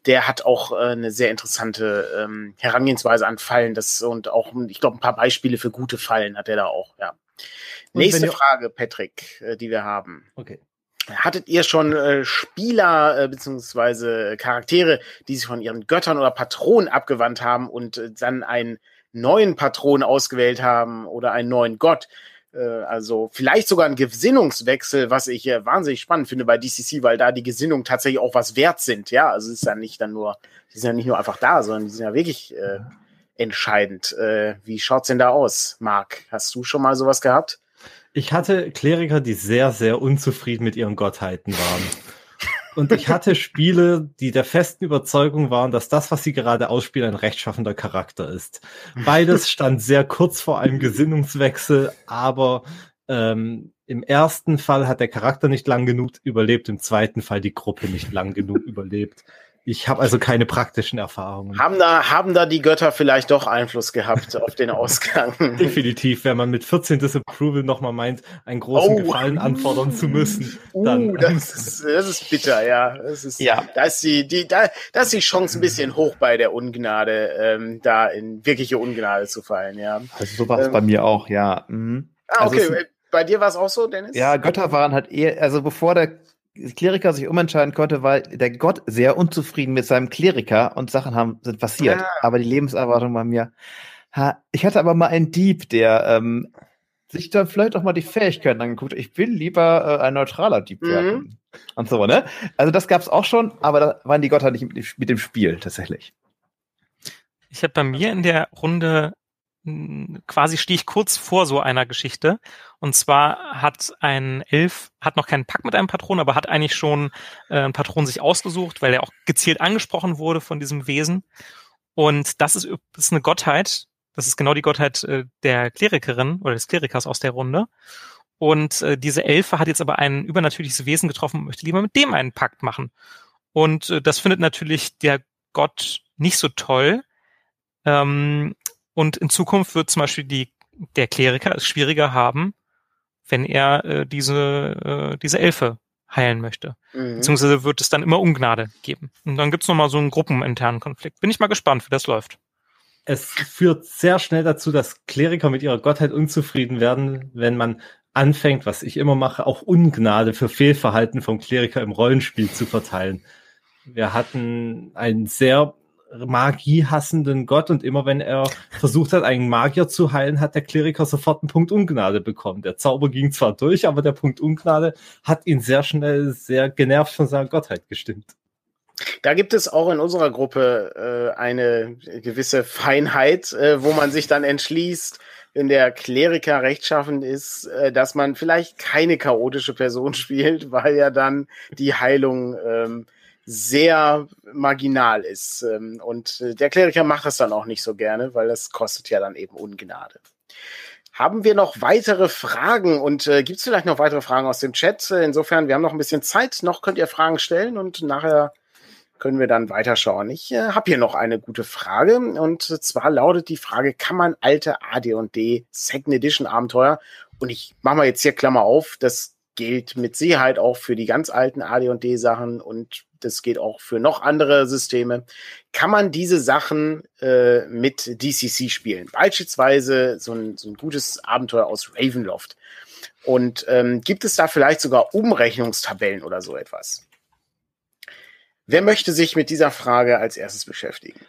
der hat auch äh, eine sehr interessante ähm, Herangehensweise an Fallen. Das und auch, ich glaube, ein paar Beispiele für gute Fallen hat er da auch, ja. Und Nächste Frage, Patrick, äh, die wir haben. Okay. Hattet ihr schon äh, Spieler äh, beziehungsweise Charaktere, die sich von ihren Göttern oder Patronen abgewandt haben und äh, dann einen neuen Patron ausgewählt haben oder einen neuen Gott? Äh, also vielleicht sogar ein Gesinnungswechsel, was ich äh, wahnsinnig spannend finde bei DCC, weil da die Gesinnungen tatsächlich auch was wert sind. Ja, also es ist ja nicht dann nur, die sind ja nicht nur einfach da, sondern die sind ja wirklich äh, entscheidend. Äh, wie schaut's denn da aus, Marc? Hast du schon mal sowas gehabt? Ich hatte Kleriker, die sehr, sehr unzufrieden mit ihren Gottheiten waren. Und ich hatte Spiele, die der festen Überzeugung waren, dass das, was sie gerade ausspielen, ein rechtschaffender Charakter ist. Beides stand sehr kurz vor einem Gesinnungswechsel, aber ähm, im ersten Fall hat der Charakter nicht lang genug überlebt, im zweiten Fall die Gruppe nicht lang genug überlebt. Ich habe also keine praktischen Erfahrungen. Haben da, haben da die Götter vielleicht doch Einfluss gehabt auf den Ausgang? Definitiv, wenn man mit 14 Disapproval nochmal meint, einen großen Oh. Gefallen anfordern zu müssen, dann Uh, das ist, das ist bitter, ja. Das ist, Ja. Da ist die, die, da, da ist die Chance ein bisschen hoch bei der Ungnade, ähm, da in wirkliche Ungnade zu fallen, ja. Also so war es Ähm, bei mir auch, ja. Mhm. Ah, Also okay. bei dir war es auch so, Dennis? Ja, Götter waren halt eher, also bevor der Kleriker sich umentscheiden konnte, war der Gott sehr unzufrieden mit seinem Kleriker und Sachen haben, sind passiert. Ah. Aber die Lebenserwartung bei mir. Ha, ich hatte aber mal einen Dieb, der ähm, sich dann vielleicht auch mal die Fähigkeiten angeguckt hat. Ich will lieber äh, ein neutraler Dieb Mhm. werden. Und so, ne? Also das gab's auch schon, aber da waren die Götter nicht mit, dem- Spiel tatsächlich. Ich habe bei mir in der Runde quasi stehe ich kurz vor so einer Geschichte. Und zwar hat ein Elf, hat noch keinen Pakt mit einem Patron, aber hat eigentlich schon äh, einen Patron sich ausgesucht, weil er auch gezielt angesprochen wurde von diesem Wesen. Und das ist, das ist eine Gottheit. Das ist genau die Gottheit äh, der Klerikerin oder des Klerikers aus der Runde. Und äh, diese Elfe hat jetzt aber ein übernatürliches Wesen getroffen und möchte lieber mit dem einen Pakt machen. Und äh, das findet natürlich der Gott nicht so toll. Ähm, und in Zukunft wird zum Beispiel die, der Kleriker es schwieriger haben, wenn er äh, diese, äh, diese Elfe heilen möchte. Mhm. Beziehungsweise wird es dann immer Ungnade geben. Und dann gibt's noch nochmal so einen gruppeninternen Konflikt. Bin ich mal gespannt, wie das läuft. es führt sehr schnell dazu, dass Kleriker mit ihrer Gottheit unzufrieden werden, wenn man anfängt, was ich immer mache, auch Ungnade für Fehlverhalten vom Kleriker im Rollenspiel zu verteilen. Wir hatten ein sehr magiehassenden Gott und immer wenn er versucht hat, einen Magier zu heilen, hat der Kleriker sofort einen Punkt Ungnade bekommen. Der Zauber ging zwar durch, aber der Punkt Ungnade hat ihn sehr schnell sehr genervt von seiner Gottheit gestimmt. Da gibt es auch in unserer Gruppe äh, eine gewisse Feinheit, äh, wo man sich dann entschließt, wenn der Kleriker rechtschaffend ist, äh, dass man vielleicht keine chaotische Person spielt, weil ja dann die Heilung ähm, sehr marginal ist. Ähm, und äh, der Kleriker macht das dann auch nicht so gerne, weil das kostet ja dann eben Ungnade. Haben wir noch weitere Fragen und äh, gibt es vielleicht noch weitere Fragen aus dem Chat? Insofern, wir haben noch ein bisschen Zeit. Noch könnt ihr Fragen stellen und nachher können wir dann weiterschauen. Ich äh, habe hier noch eine gute Frage und zwar lautet die Frage, kann man alte AD&D Second Edition Abenteuer und ich mache mal jetzt hier Klammer auf, das gilt mit Sicherheit auch für die ganz alten AD&D Sachen und das geht auch für noch andere Systeme. Kann man diese Sachen äh, mit DCC spielen? Beispielsweise so ein, so ein gutes Abenteuer aus Ravenloft. Und ähm, gibt es da vielleicht sogar Umrechnungstabellen oder so etwas? Wer möchte sich mit dieser Frage als erstes beschäftigen?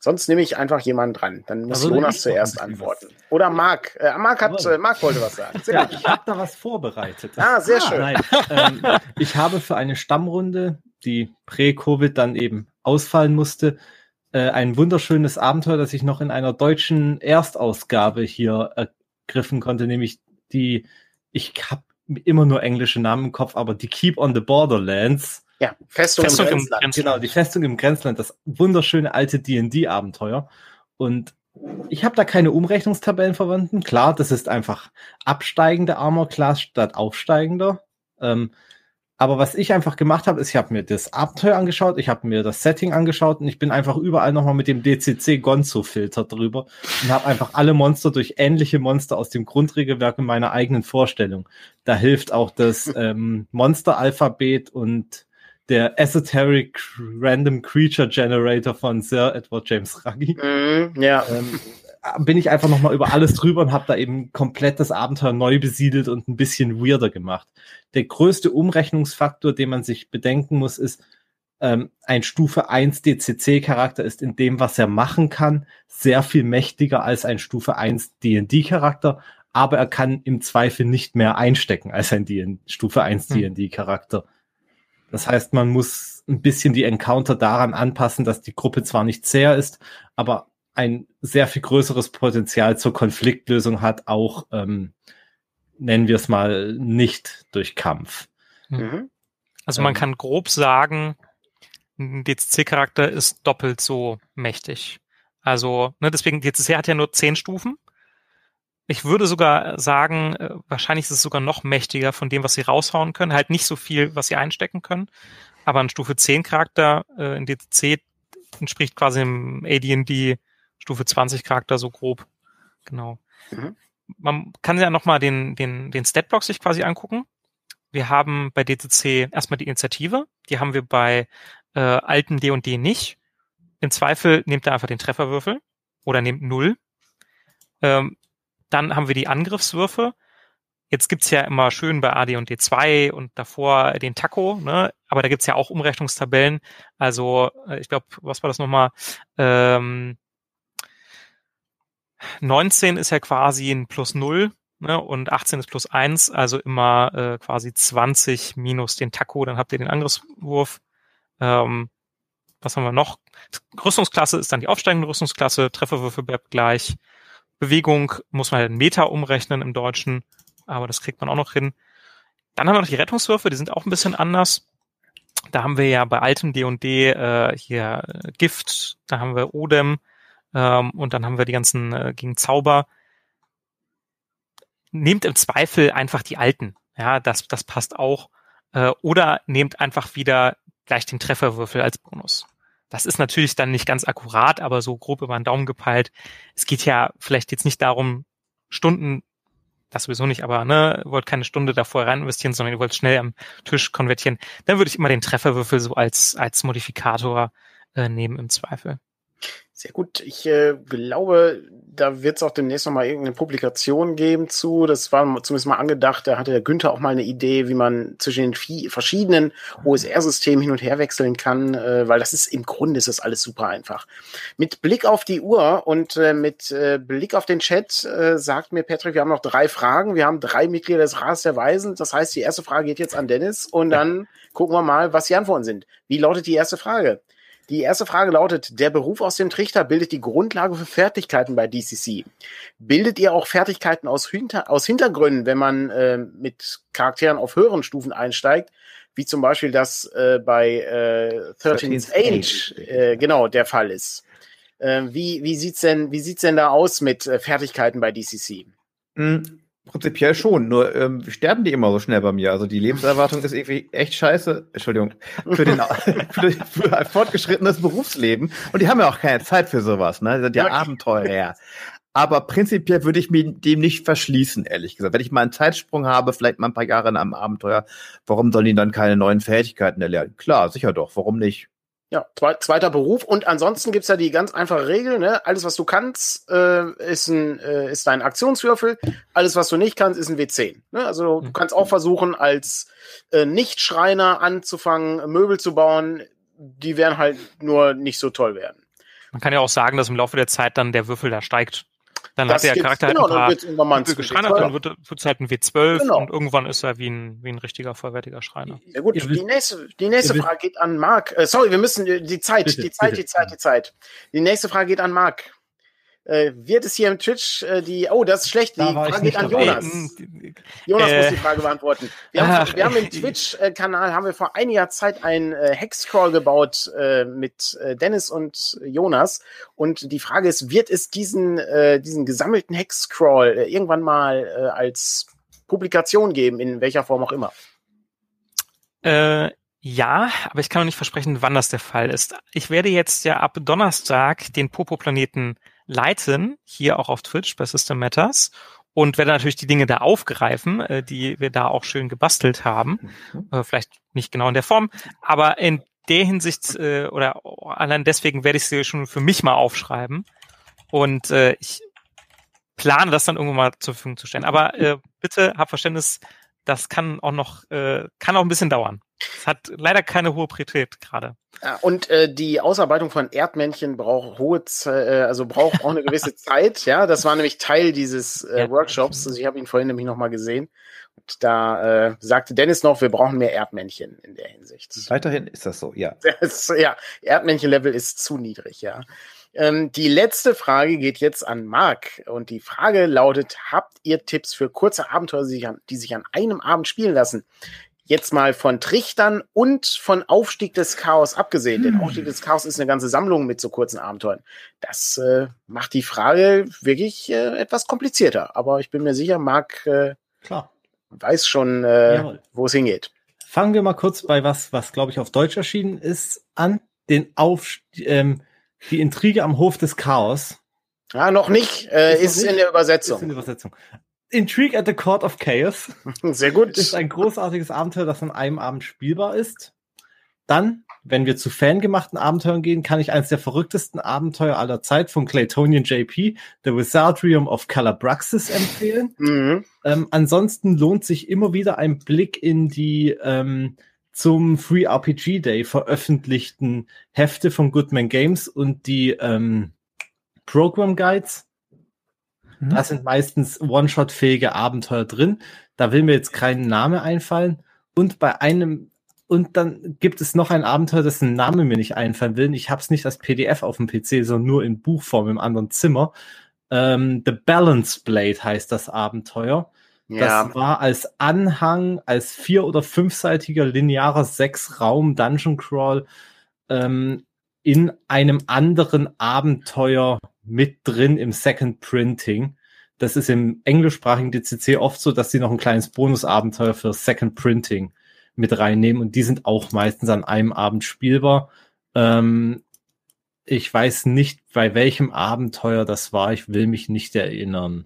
Sonst nehme ich einfach jemanden dran. Dann muss also Jonas zuerst antworten. Oder Marc. Äh, Marc, hat, äh, Marc wollte was sagen. Sehr ja, ich habe da was vorbereitet. Ah, sehr ah, schön. Nein, ähm, ich habe für eine Stammrunde, die prä-Covid dann eben ausfallen musste, äh, ein wunderschönes Abenteuer, das ich noch in einer deutschen Erstausgabe hier ergriffen konnte, nämlich die, ich habe immer nur englische Namen im Kopf, aber die Keep on the Borderlands ja, Festung, Festung im, Grenzland. im, Grenzland. Genau, die Festung im Grenzland, das wunderschöne alte D&D-Abenteuer. Und ich habe da keine Umrechnungstabellen verwenden. Klar, das ist einfach absteigende Armor Class statt aufsteigender. Ähm, aber was ich einfach gemacht habe, ist, ich habe mir das Abenteuer angeschaut, ich habe mir das Setting angeschaut und ich bin einfach überall nochmal mit dem DCC Gonzo-Filter drüber und habe einfach alle Monster durch ähnliche Monster aus dem Grundregelwerk in meiner eigenen Vorstellung. Da hilft auch das ähm, Monster-Alphabet und der Esoteric Random Creature Generator von Sir Edward James Ruggie. Mm, ja. Ähm, bin ich einfach nochmal über alles drüber und habe da eben komplett das Abenteuer neu besiedelt und ein bisschen weirder gemacht. Der größte Umrechnungsfaktor, den man sich bedenken muss, ist, ähm, ein Stufe 1 DCC-Charakter ist in dem, was er machen kann, sehr viel mächtiger als ein Stufe 1 D&D-Charakter, aber er kann im Zweifel nicht mehr einstecken als ein D Stufe 1 hm. D&D-Charakter. Das heißt, man muss ein bisschen die Encounter daran anpassen, dass die Gruppe zwar nicht zäh ist, aber ein sehr viel größeres Potenzial zur Konfliktlösung hat, auch ähm, nennen wir es mal nicht durch Kampf. Mhm. Also man ähm, kann grob sagen, ein DCC-Charakter ist doppelt so mächtig. Also, ne, deswegen, DCC hat ja nur zehn Stufen. Ich würde sogar sagen, äh, wahrscheinlich ist es sogar noch mächtiger von dem, was sie raushauen können. Halt nicht so viel, was sie einstecken können. Aber ein Stufe 10 Charakter äh, in DCC entspricht quasi im AD&D Stufe 20 Charakter so grob. Genau. Mhm. Man kann ja nochmal den, den, den Statblock sich quasi angucken. Wir haben bei DCC erstmal die Initiative. Die haben wir bei äh, alten D&D nicht. Im Zweifel nehmt ihr einfach den Trefferwürfel oder nehmt null. Ähm, dann haben wir die Angriffswürfe. Jetzt gibt's ja immer schön bei AD und D2 und davor den Taco, ne? aber da gibt's ja auch Umrechnungstabellen. Also äh, ich glaube, was war das nochmal? Ähm, 19 ist ja quasi ein plus 0 ne? und 18 ist plus 1, also immer äh, quasi 20 minus den Taco, dann habt ihr den Angriffswurf. Ähm, was haben wir noch? Rüstungsklasse ist dann die aufsteigende Rüstungsklasse, Trefferwürfe bleibt gleich. Bewegung muss man halt einen Meter umrechnen im Deutschen, aber das kriegt man auch noch hin. Dann haben wir noch die Rettungswürfe, die sind auch ein bisschen anders. Da haben wir ja bei altem D&D äh, hier äh, Gift, da haben wir Odem ähm, und dann haben wir die ganzen äh, gegen Zauber. Nehmt im Zweifel einfach die alten, ja, das, das passt auch. Äh, oder nehmt einfach wieder gleich den Trefferwürfel als Bonus. Das ist natürlich dann nicht ganz akkurat, aber so grob über den Daumen gepeilt. Es geht ja vielleicht jetzt nicht darum, Stunden, das sowieso nicht, aber ne, wollt keine Stunde davor rein investieren, sondern ihr wollt schnell am Tisch konvertieren. Dann würde ich immer den Trefferwürfel so als, als Modifikator äh, nehmen im Zweifel. Sehr gut. Ich äh, glaube, da wird es auch demnächst noch mal irgendeine Publikation geben zu. Das war zumindest mal angedacht. Da hatte der Günther auch mal eine Idee, wie man zwischen den verschiedenen OSR-Systemen hin und her wechseln kann, äh, weil das ist im Grunde ist das alles super einfach. Mit Blick auf die Uhr und äh, mit äh, Blick auf den Chat äh, sagt mir Patrick, wir haben noch drei Fragen. Wir haben drei Mitglieder des Rats der Weisen. Das heißt, die erste Frage geht jetzt an Dennis und dann gucken wir mal, was die Antworten sind. Wie lautet die erste Frage? Die erste Frage lautet, der Beruf aus dem Trichter bildet die Grundlage für Fertigkeiten bei DCC. Bildet ihr auch Fertigkeiten aus, Hinter aus Hintergründen, wenn man äh, mit Charakteren auf höheren Stufen einsteigt, wie zum Beispiel das äh, bei äh, 13th Age äh, genau der Fall ist? Äh, wie, wie sieht's denn, wie sieht's denn da aus mit äh, Fertigkeiten bei DCC? Mhm. Prinzipiell schon, nur ähm, sterben die immer so schnell bei mir. Also die Lebenserwartung ist irgendwie echt scheiße. Entschuldigung. Für, den, für, für ein fortgeschrittenes Berufsleben. Und die haben ja auch keine Zeit für sowas, ne? Die sind ja okay. Abenteurer. Aber prinzipiell würde ich mir dem nicht verschließen, ehrlich gesagt. Wenn ich mal einen Zeitsprung habe, vielleicht mal ein paar Jahre in einem Abenteuer, warum sollen die dann keine neuen Fähigkeiten erlernen? Klar, sicher doch. Warum nicht? Ja, zweiter Beruf. Und ansonsten gibt's ja die ganz einfache Regel, ne? Alles, was du kannst, äh, ist, ein, äh, ist dein Aktionswürfel. Alles, was du nicht kannst, ist ein W10. Ne? Also du kannst auch versuchen, als äh, Nicht-Schreiner anzufangen, Möbel zu bauen. Die werden halt nur nicht so toll werden. Man kann ja auch sagen, dass im Laufe der Zeit dann der Würfel da steigt. Dann das hat der Charakter genau, halt ein paar dann geschreinert, dann wird es halt ein W12 genau. und irgendwann ist er wie ein, wie ein richtiger, vollwertiger Schreiner. Ja gut, die nächste, die nächste Frage geht an Marc. Äh, sorry, wir müssen die Zeit, bitte, die Zeit, bitte. die Zeit, die Zeit. Die nächste Frage geht an Marc äh, wird es hier im Twitch äh, die, oh, das ist schlecht, die Frage geht an Jonas. Jonas äh, muss die Frage beantworten. Wir haben, wir haben im Twitch-Kanal, haben wir vor einiger Zeit einen äh, Hexcrawl gebaut äh, mit äh, Dennis und Jonas. Und die Frage ist, wird es diesen, diesen gesammelten Hexcrawl irgendwann mal als Publikation geben, in welcher Form auch immer? Äh, ja, aber ich kann noch nicht versprechen, wann das der Fall ist. Ich werde jetzt ja ab Donnerstag den Popo-Planeten leiten, hier auch auf Twitch bei System Matters und werde natürlich die Dinge da aufgreifen, äh, die wir da auch schön gebastelt haben. Mhm. Äh, vielleicht nicht genau in der Form, aber in der Hinsicht äh, oder allein deswegen werde ich sie schon für mich mal aufschreiben. Und äh, ich plane das dann irgendwann mal zur Verfügung zu stellen. Aber äh, bitte hab Verständnis, das kann auch noch, äh, kann auch ein bisschen dauern. Es hat leider keine hohe Priorität gerade. Und äh, die Ausarbeitung von Erdmännchen braucht hohe, äh, also braucht auch eine gewisse Zeit. Ja, das war nämlich Teil dieses äh, Workshops. Also ich habe ihn vorhin nämlich noch mal gesehen. Und da äh, sagte Dennis noch, wir brauchen mehr Erdmännchen in der Hinsicht. Weiterhin ist das so, ja. Das, ja, Erdmännchen-Level ist zu niedrig, ja. Ähm, die letzte Frage geht jetzt an Marc. Und die Frage lautet: Habt ihr Tipps für kurze Abenteuer, die sich an, die sich an einem Abend spielen lassen? Jetzt mal von Trichtern und von Aufstieg des Chaos abgesehen, denn hm. Aufstieg des Chaos ist eine ganze Sammlung mit so kurzen Abenteuern. Das äh, macht die Frage wirklich äh, etwas komplizierter, aber ich bin mir sicher, Marc äh, Klar. weiß schon, äh, wo es hingeht. Fangen wir mal kurz bei was, was glaube ich auf Deutsch erschienen ist, an. Den Auf, ähm, die Intrige am Hof des Chaos. Ah, noch nicht. Äh, ist, ist nicht? in der Übersetzung. Ist in der Übersetzung. Intrigue at the Court of Chaos. Sehr gut. Ist ein großartiges Abenteuer, das an einem Abend spielbar ist. Dann, wenn wir zu fangemachten Abenteuern gehen, kann ich eines der verrücktesten Abenteuer aller Zeit von Claytonian JP, The Wizardrium of Calabraxis, empfehlen. Mhm. Ähm, ansonsten lohnt sich immer wieder ein Blick in die ähm, zum Free RPG Day veröffentlichten Hefte von Goodman Games und die ähm, Program Guides Mhm. Da sind meistens One-Shot-fähige Abenteuer drin. Da will mir jetzt kein Name einfallen. Und bei einem, und dann gibt es noch ein Abenteuer, dessen Name mir nicht einfallen will. Ich habe es nicht als PDF auf dem PC, sondern nur in Buchform im anderen Zimmer. Ähm, The Balance Blade heißt das Abenteuer. Ja. Das war als Anhang, als vier- oder fünfseitiger linearer Sechs-Raum Dungeon Crawl ähm, in einem anderen Abenteuer mit drin im Second Printing. Das ist im englischsprachigen DCC oft so, dass sie noch ein kleines Bonusabenteuer für Second Printing mit reinnehmen und die sind auch meistens an einem Abend spielbar. Ähm, ich weiß nicht, bei welchem Abenteuer das war. Ich will mich nicht erinnern.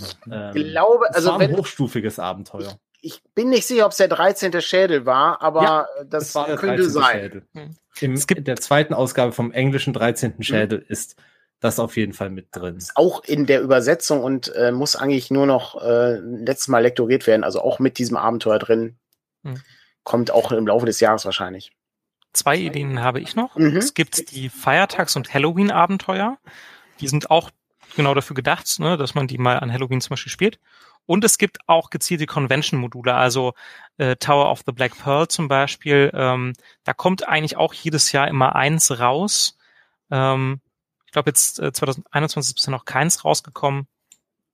Ich ähm, glaube, also war ein hochstufiges Abenteuer. Ich bin nicht sicher, ob es der 13. Schädel war, aber Ja, das, war der könnte 13. sein. Schädel. Hm. Im, Es gibt- in der zweiten Ausgabe vom englischen 13. Schädel ist das auf jeden Fall mit drin. Auch in der Übersetzung und äh, muss eigentlich nur noch äh, letztes Mal lektoriert werden, also auch mit diesem Abenteuer drin. Hm. Kommt auch im Laufe des Jahres wahrscheinlich. Zwei Ideen habe ich noch. Mhm. Es gibt die Feiertags- und Halloween-Abenteuer. Die sind auch genau dafür gedacht, ne, dass man die mal an Halloween zum Beispiel spielt. Und es gibt auch gezielte Convention-Module, also äh, Tower of the Black Pearl zum Beispiel. Ähm, da kommt eigentlich auch jedes Jahr immer eins raus. Ähm, ich glaube, jetzt äh, 2021 ist bisher noch keins rausgekommen.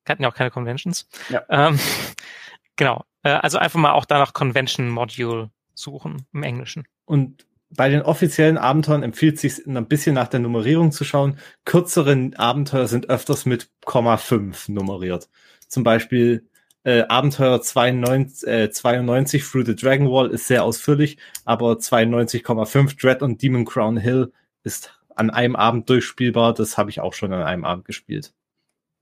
Wir hatten ja auch keine Conventions. Ja. Ähm, genau. Äh, also einfach mal auch danach Convention-Module suchen im Englischen. Und bei den offiziellen Abenteuern empfiehlt es sich ein bisschen nach der Nummerierung zu schauen. Kürzere Abenteuer sind öfters mit Komma 5 nummeriert. Zum Beispiel äh, Abenteuer 92, äh, 92 Through the Dragon Wall ist sehr ausführlich, aber 92,5 Dread und Demon Crown Hill ist an einem Abend durchspielbar. Das habe ich auch schon an einem Abend gespielt.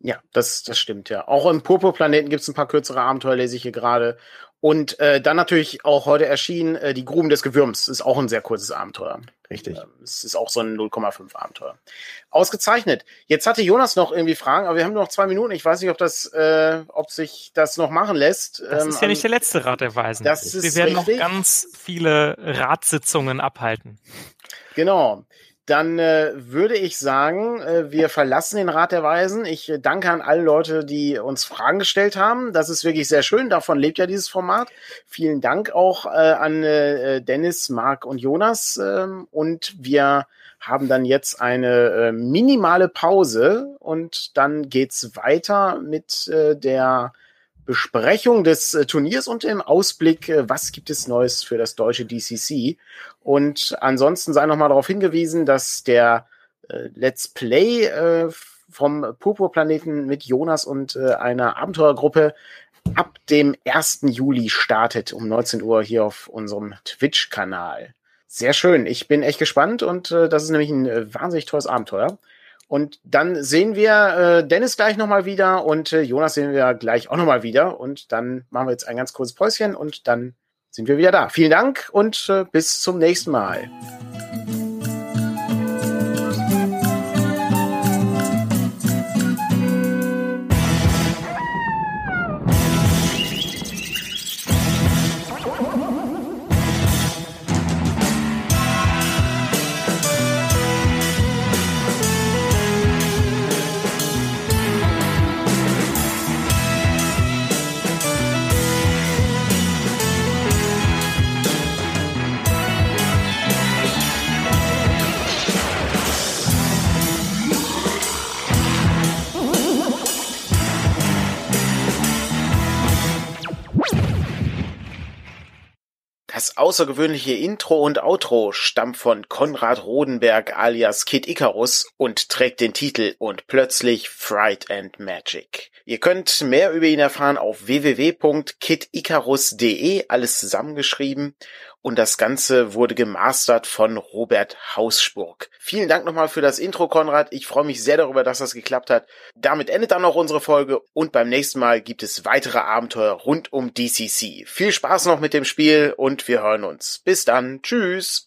Ja, das, das stimmt, ja. Auch im Purpurplaneten gibt es ein paar kürzere Abenteuer, lese ich hier gerade. Und äh, dann natürlich auch heute erschienen äh, die Gruben des Gewürms. Ist auch ein sehr kurzes Abenteuer. Richtig. Ähm, Es ist auch so ein 0,5 Abenteuer. Ausgezeichnet. Jetzt hatte Jonas noch irgendwie Fragen, aber wir haben nur noch zwei Minuten. Ich weiß nicht, ob das, äh, ob sich das noch machen lässt. Das Ähm, ist ja nicht der letzte Rat der Weisen. Das Wir ist werden richtig. noch ganz viele Ratssitzungen abhalten. Genau. Dann äh, würde ich sagen, äh, wir verlassen den Rat der Weisen. Ich äh, danke an alle Leute, die uns Fragen gestellt haben. Das ist wirklich sehr schön. Davon lebt ja dieses Format. Vielen Dank auch äh, an äh, Dennis, Marc und Jonas. ähm, und wir haben dann jetzt eine äh, minimale Pause und dann geht's weiter mit äh, der Besprechung des äh, Turniers und dem Ausblick, äh, was gibt es Neues für das deutsche DCC. Und ansonsten sei noch mal darauf hingewiesen, dass der äh, Let's Play vom Purpurplaneten mit Jonas und einer Abenteuergruppe ab dem 1. Juli startet um 19 Uhr hier auf unserem Twitch-Kanal. Sehr schön. Ich bin echt gespannt und das ist nämlich ein wahnsinnig tolles Abenteuer. Und dann sehen wir äh, Dennis gleich nochmal wieder und äh, Jonas sehen wir gleich auch nochmal wieder. Und dann machen wir jetzt ein ganz kurzes Päuschen und dann sind wir wieder da. Vielen Dank und äh, bis zum nächsten Mal. Das außergewöhnliche Intro und Outro stammt von Konrad Rodenberg alias Kid Icarus und trägt den Titel Und plötzlich Fright and Magic. Ihr könnt mehr über ihn erfahren auf www.kidicarus.de, alles zusammengeschrieben. Und das Ganze wurde gemastert von Robert Hausburg. Vielen Dank nochmal für das Intro, Konrad. Ich freue mich sehr darüber, dass das geklappt hat. Damit endet dann auch unsere Folge und beim nächsten Mal gibt es weitere Abenteuer rund um DCC. Viel Spaß noch mit dem Spiel und wir hören uns. Bis dann. Tschüss.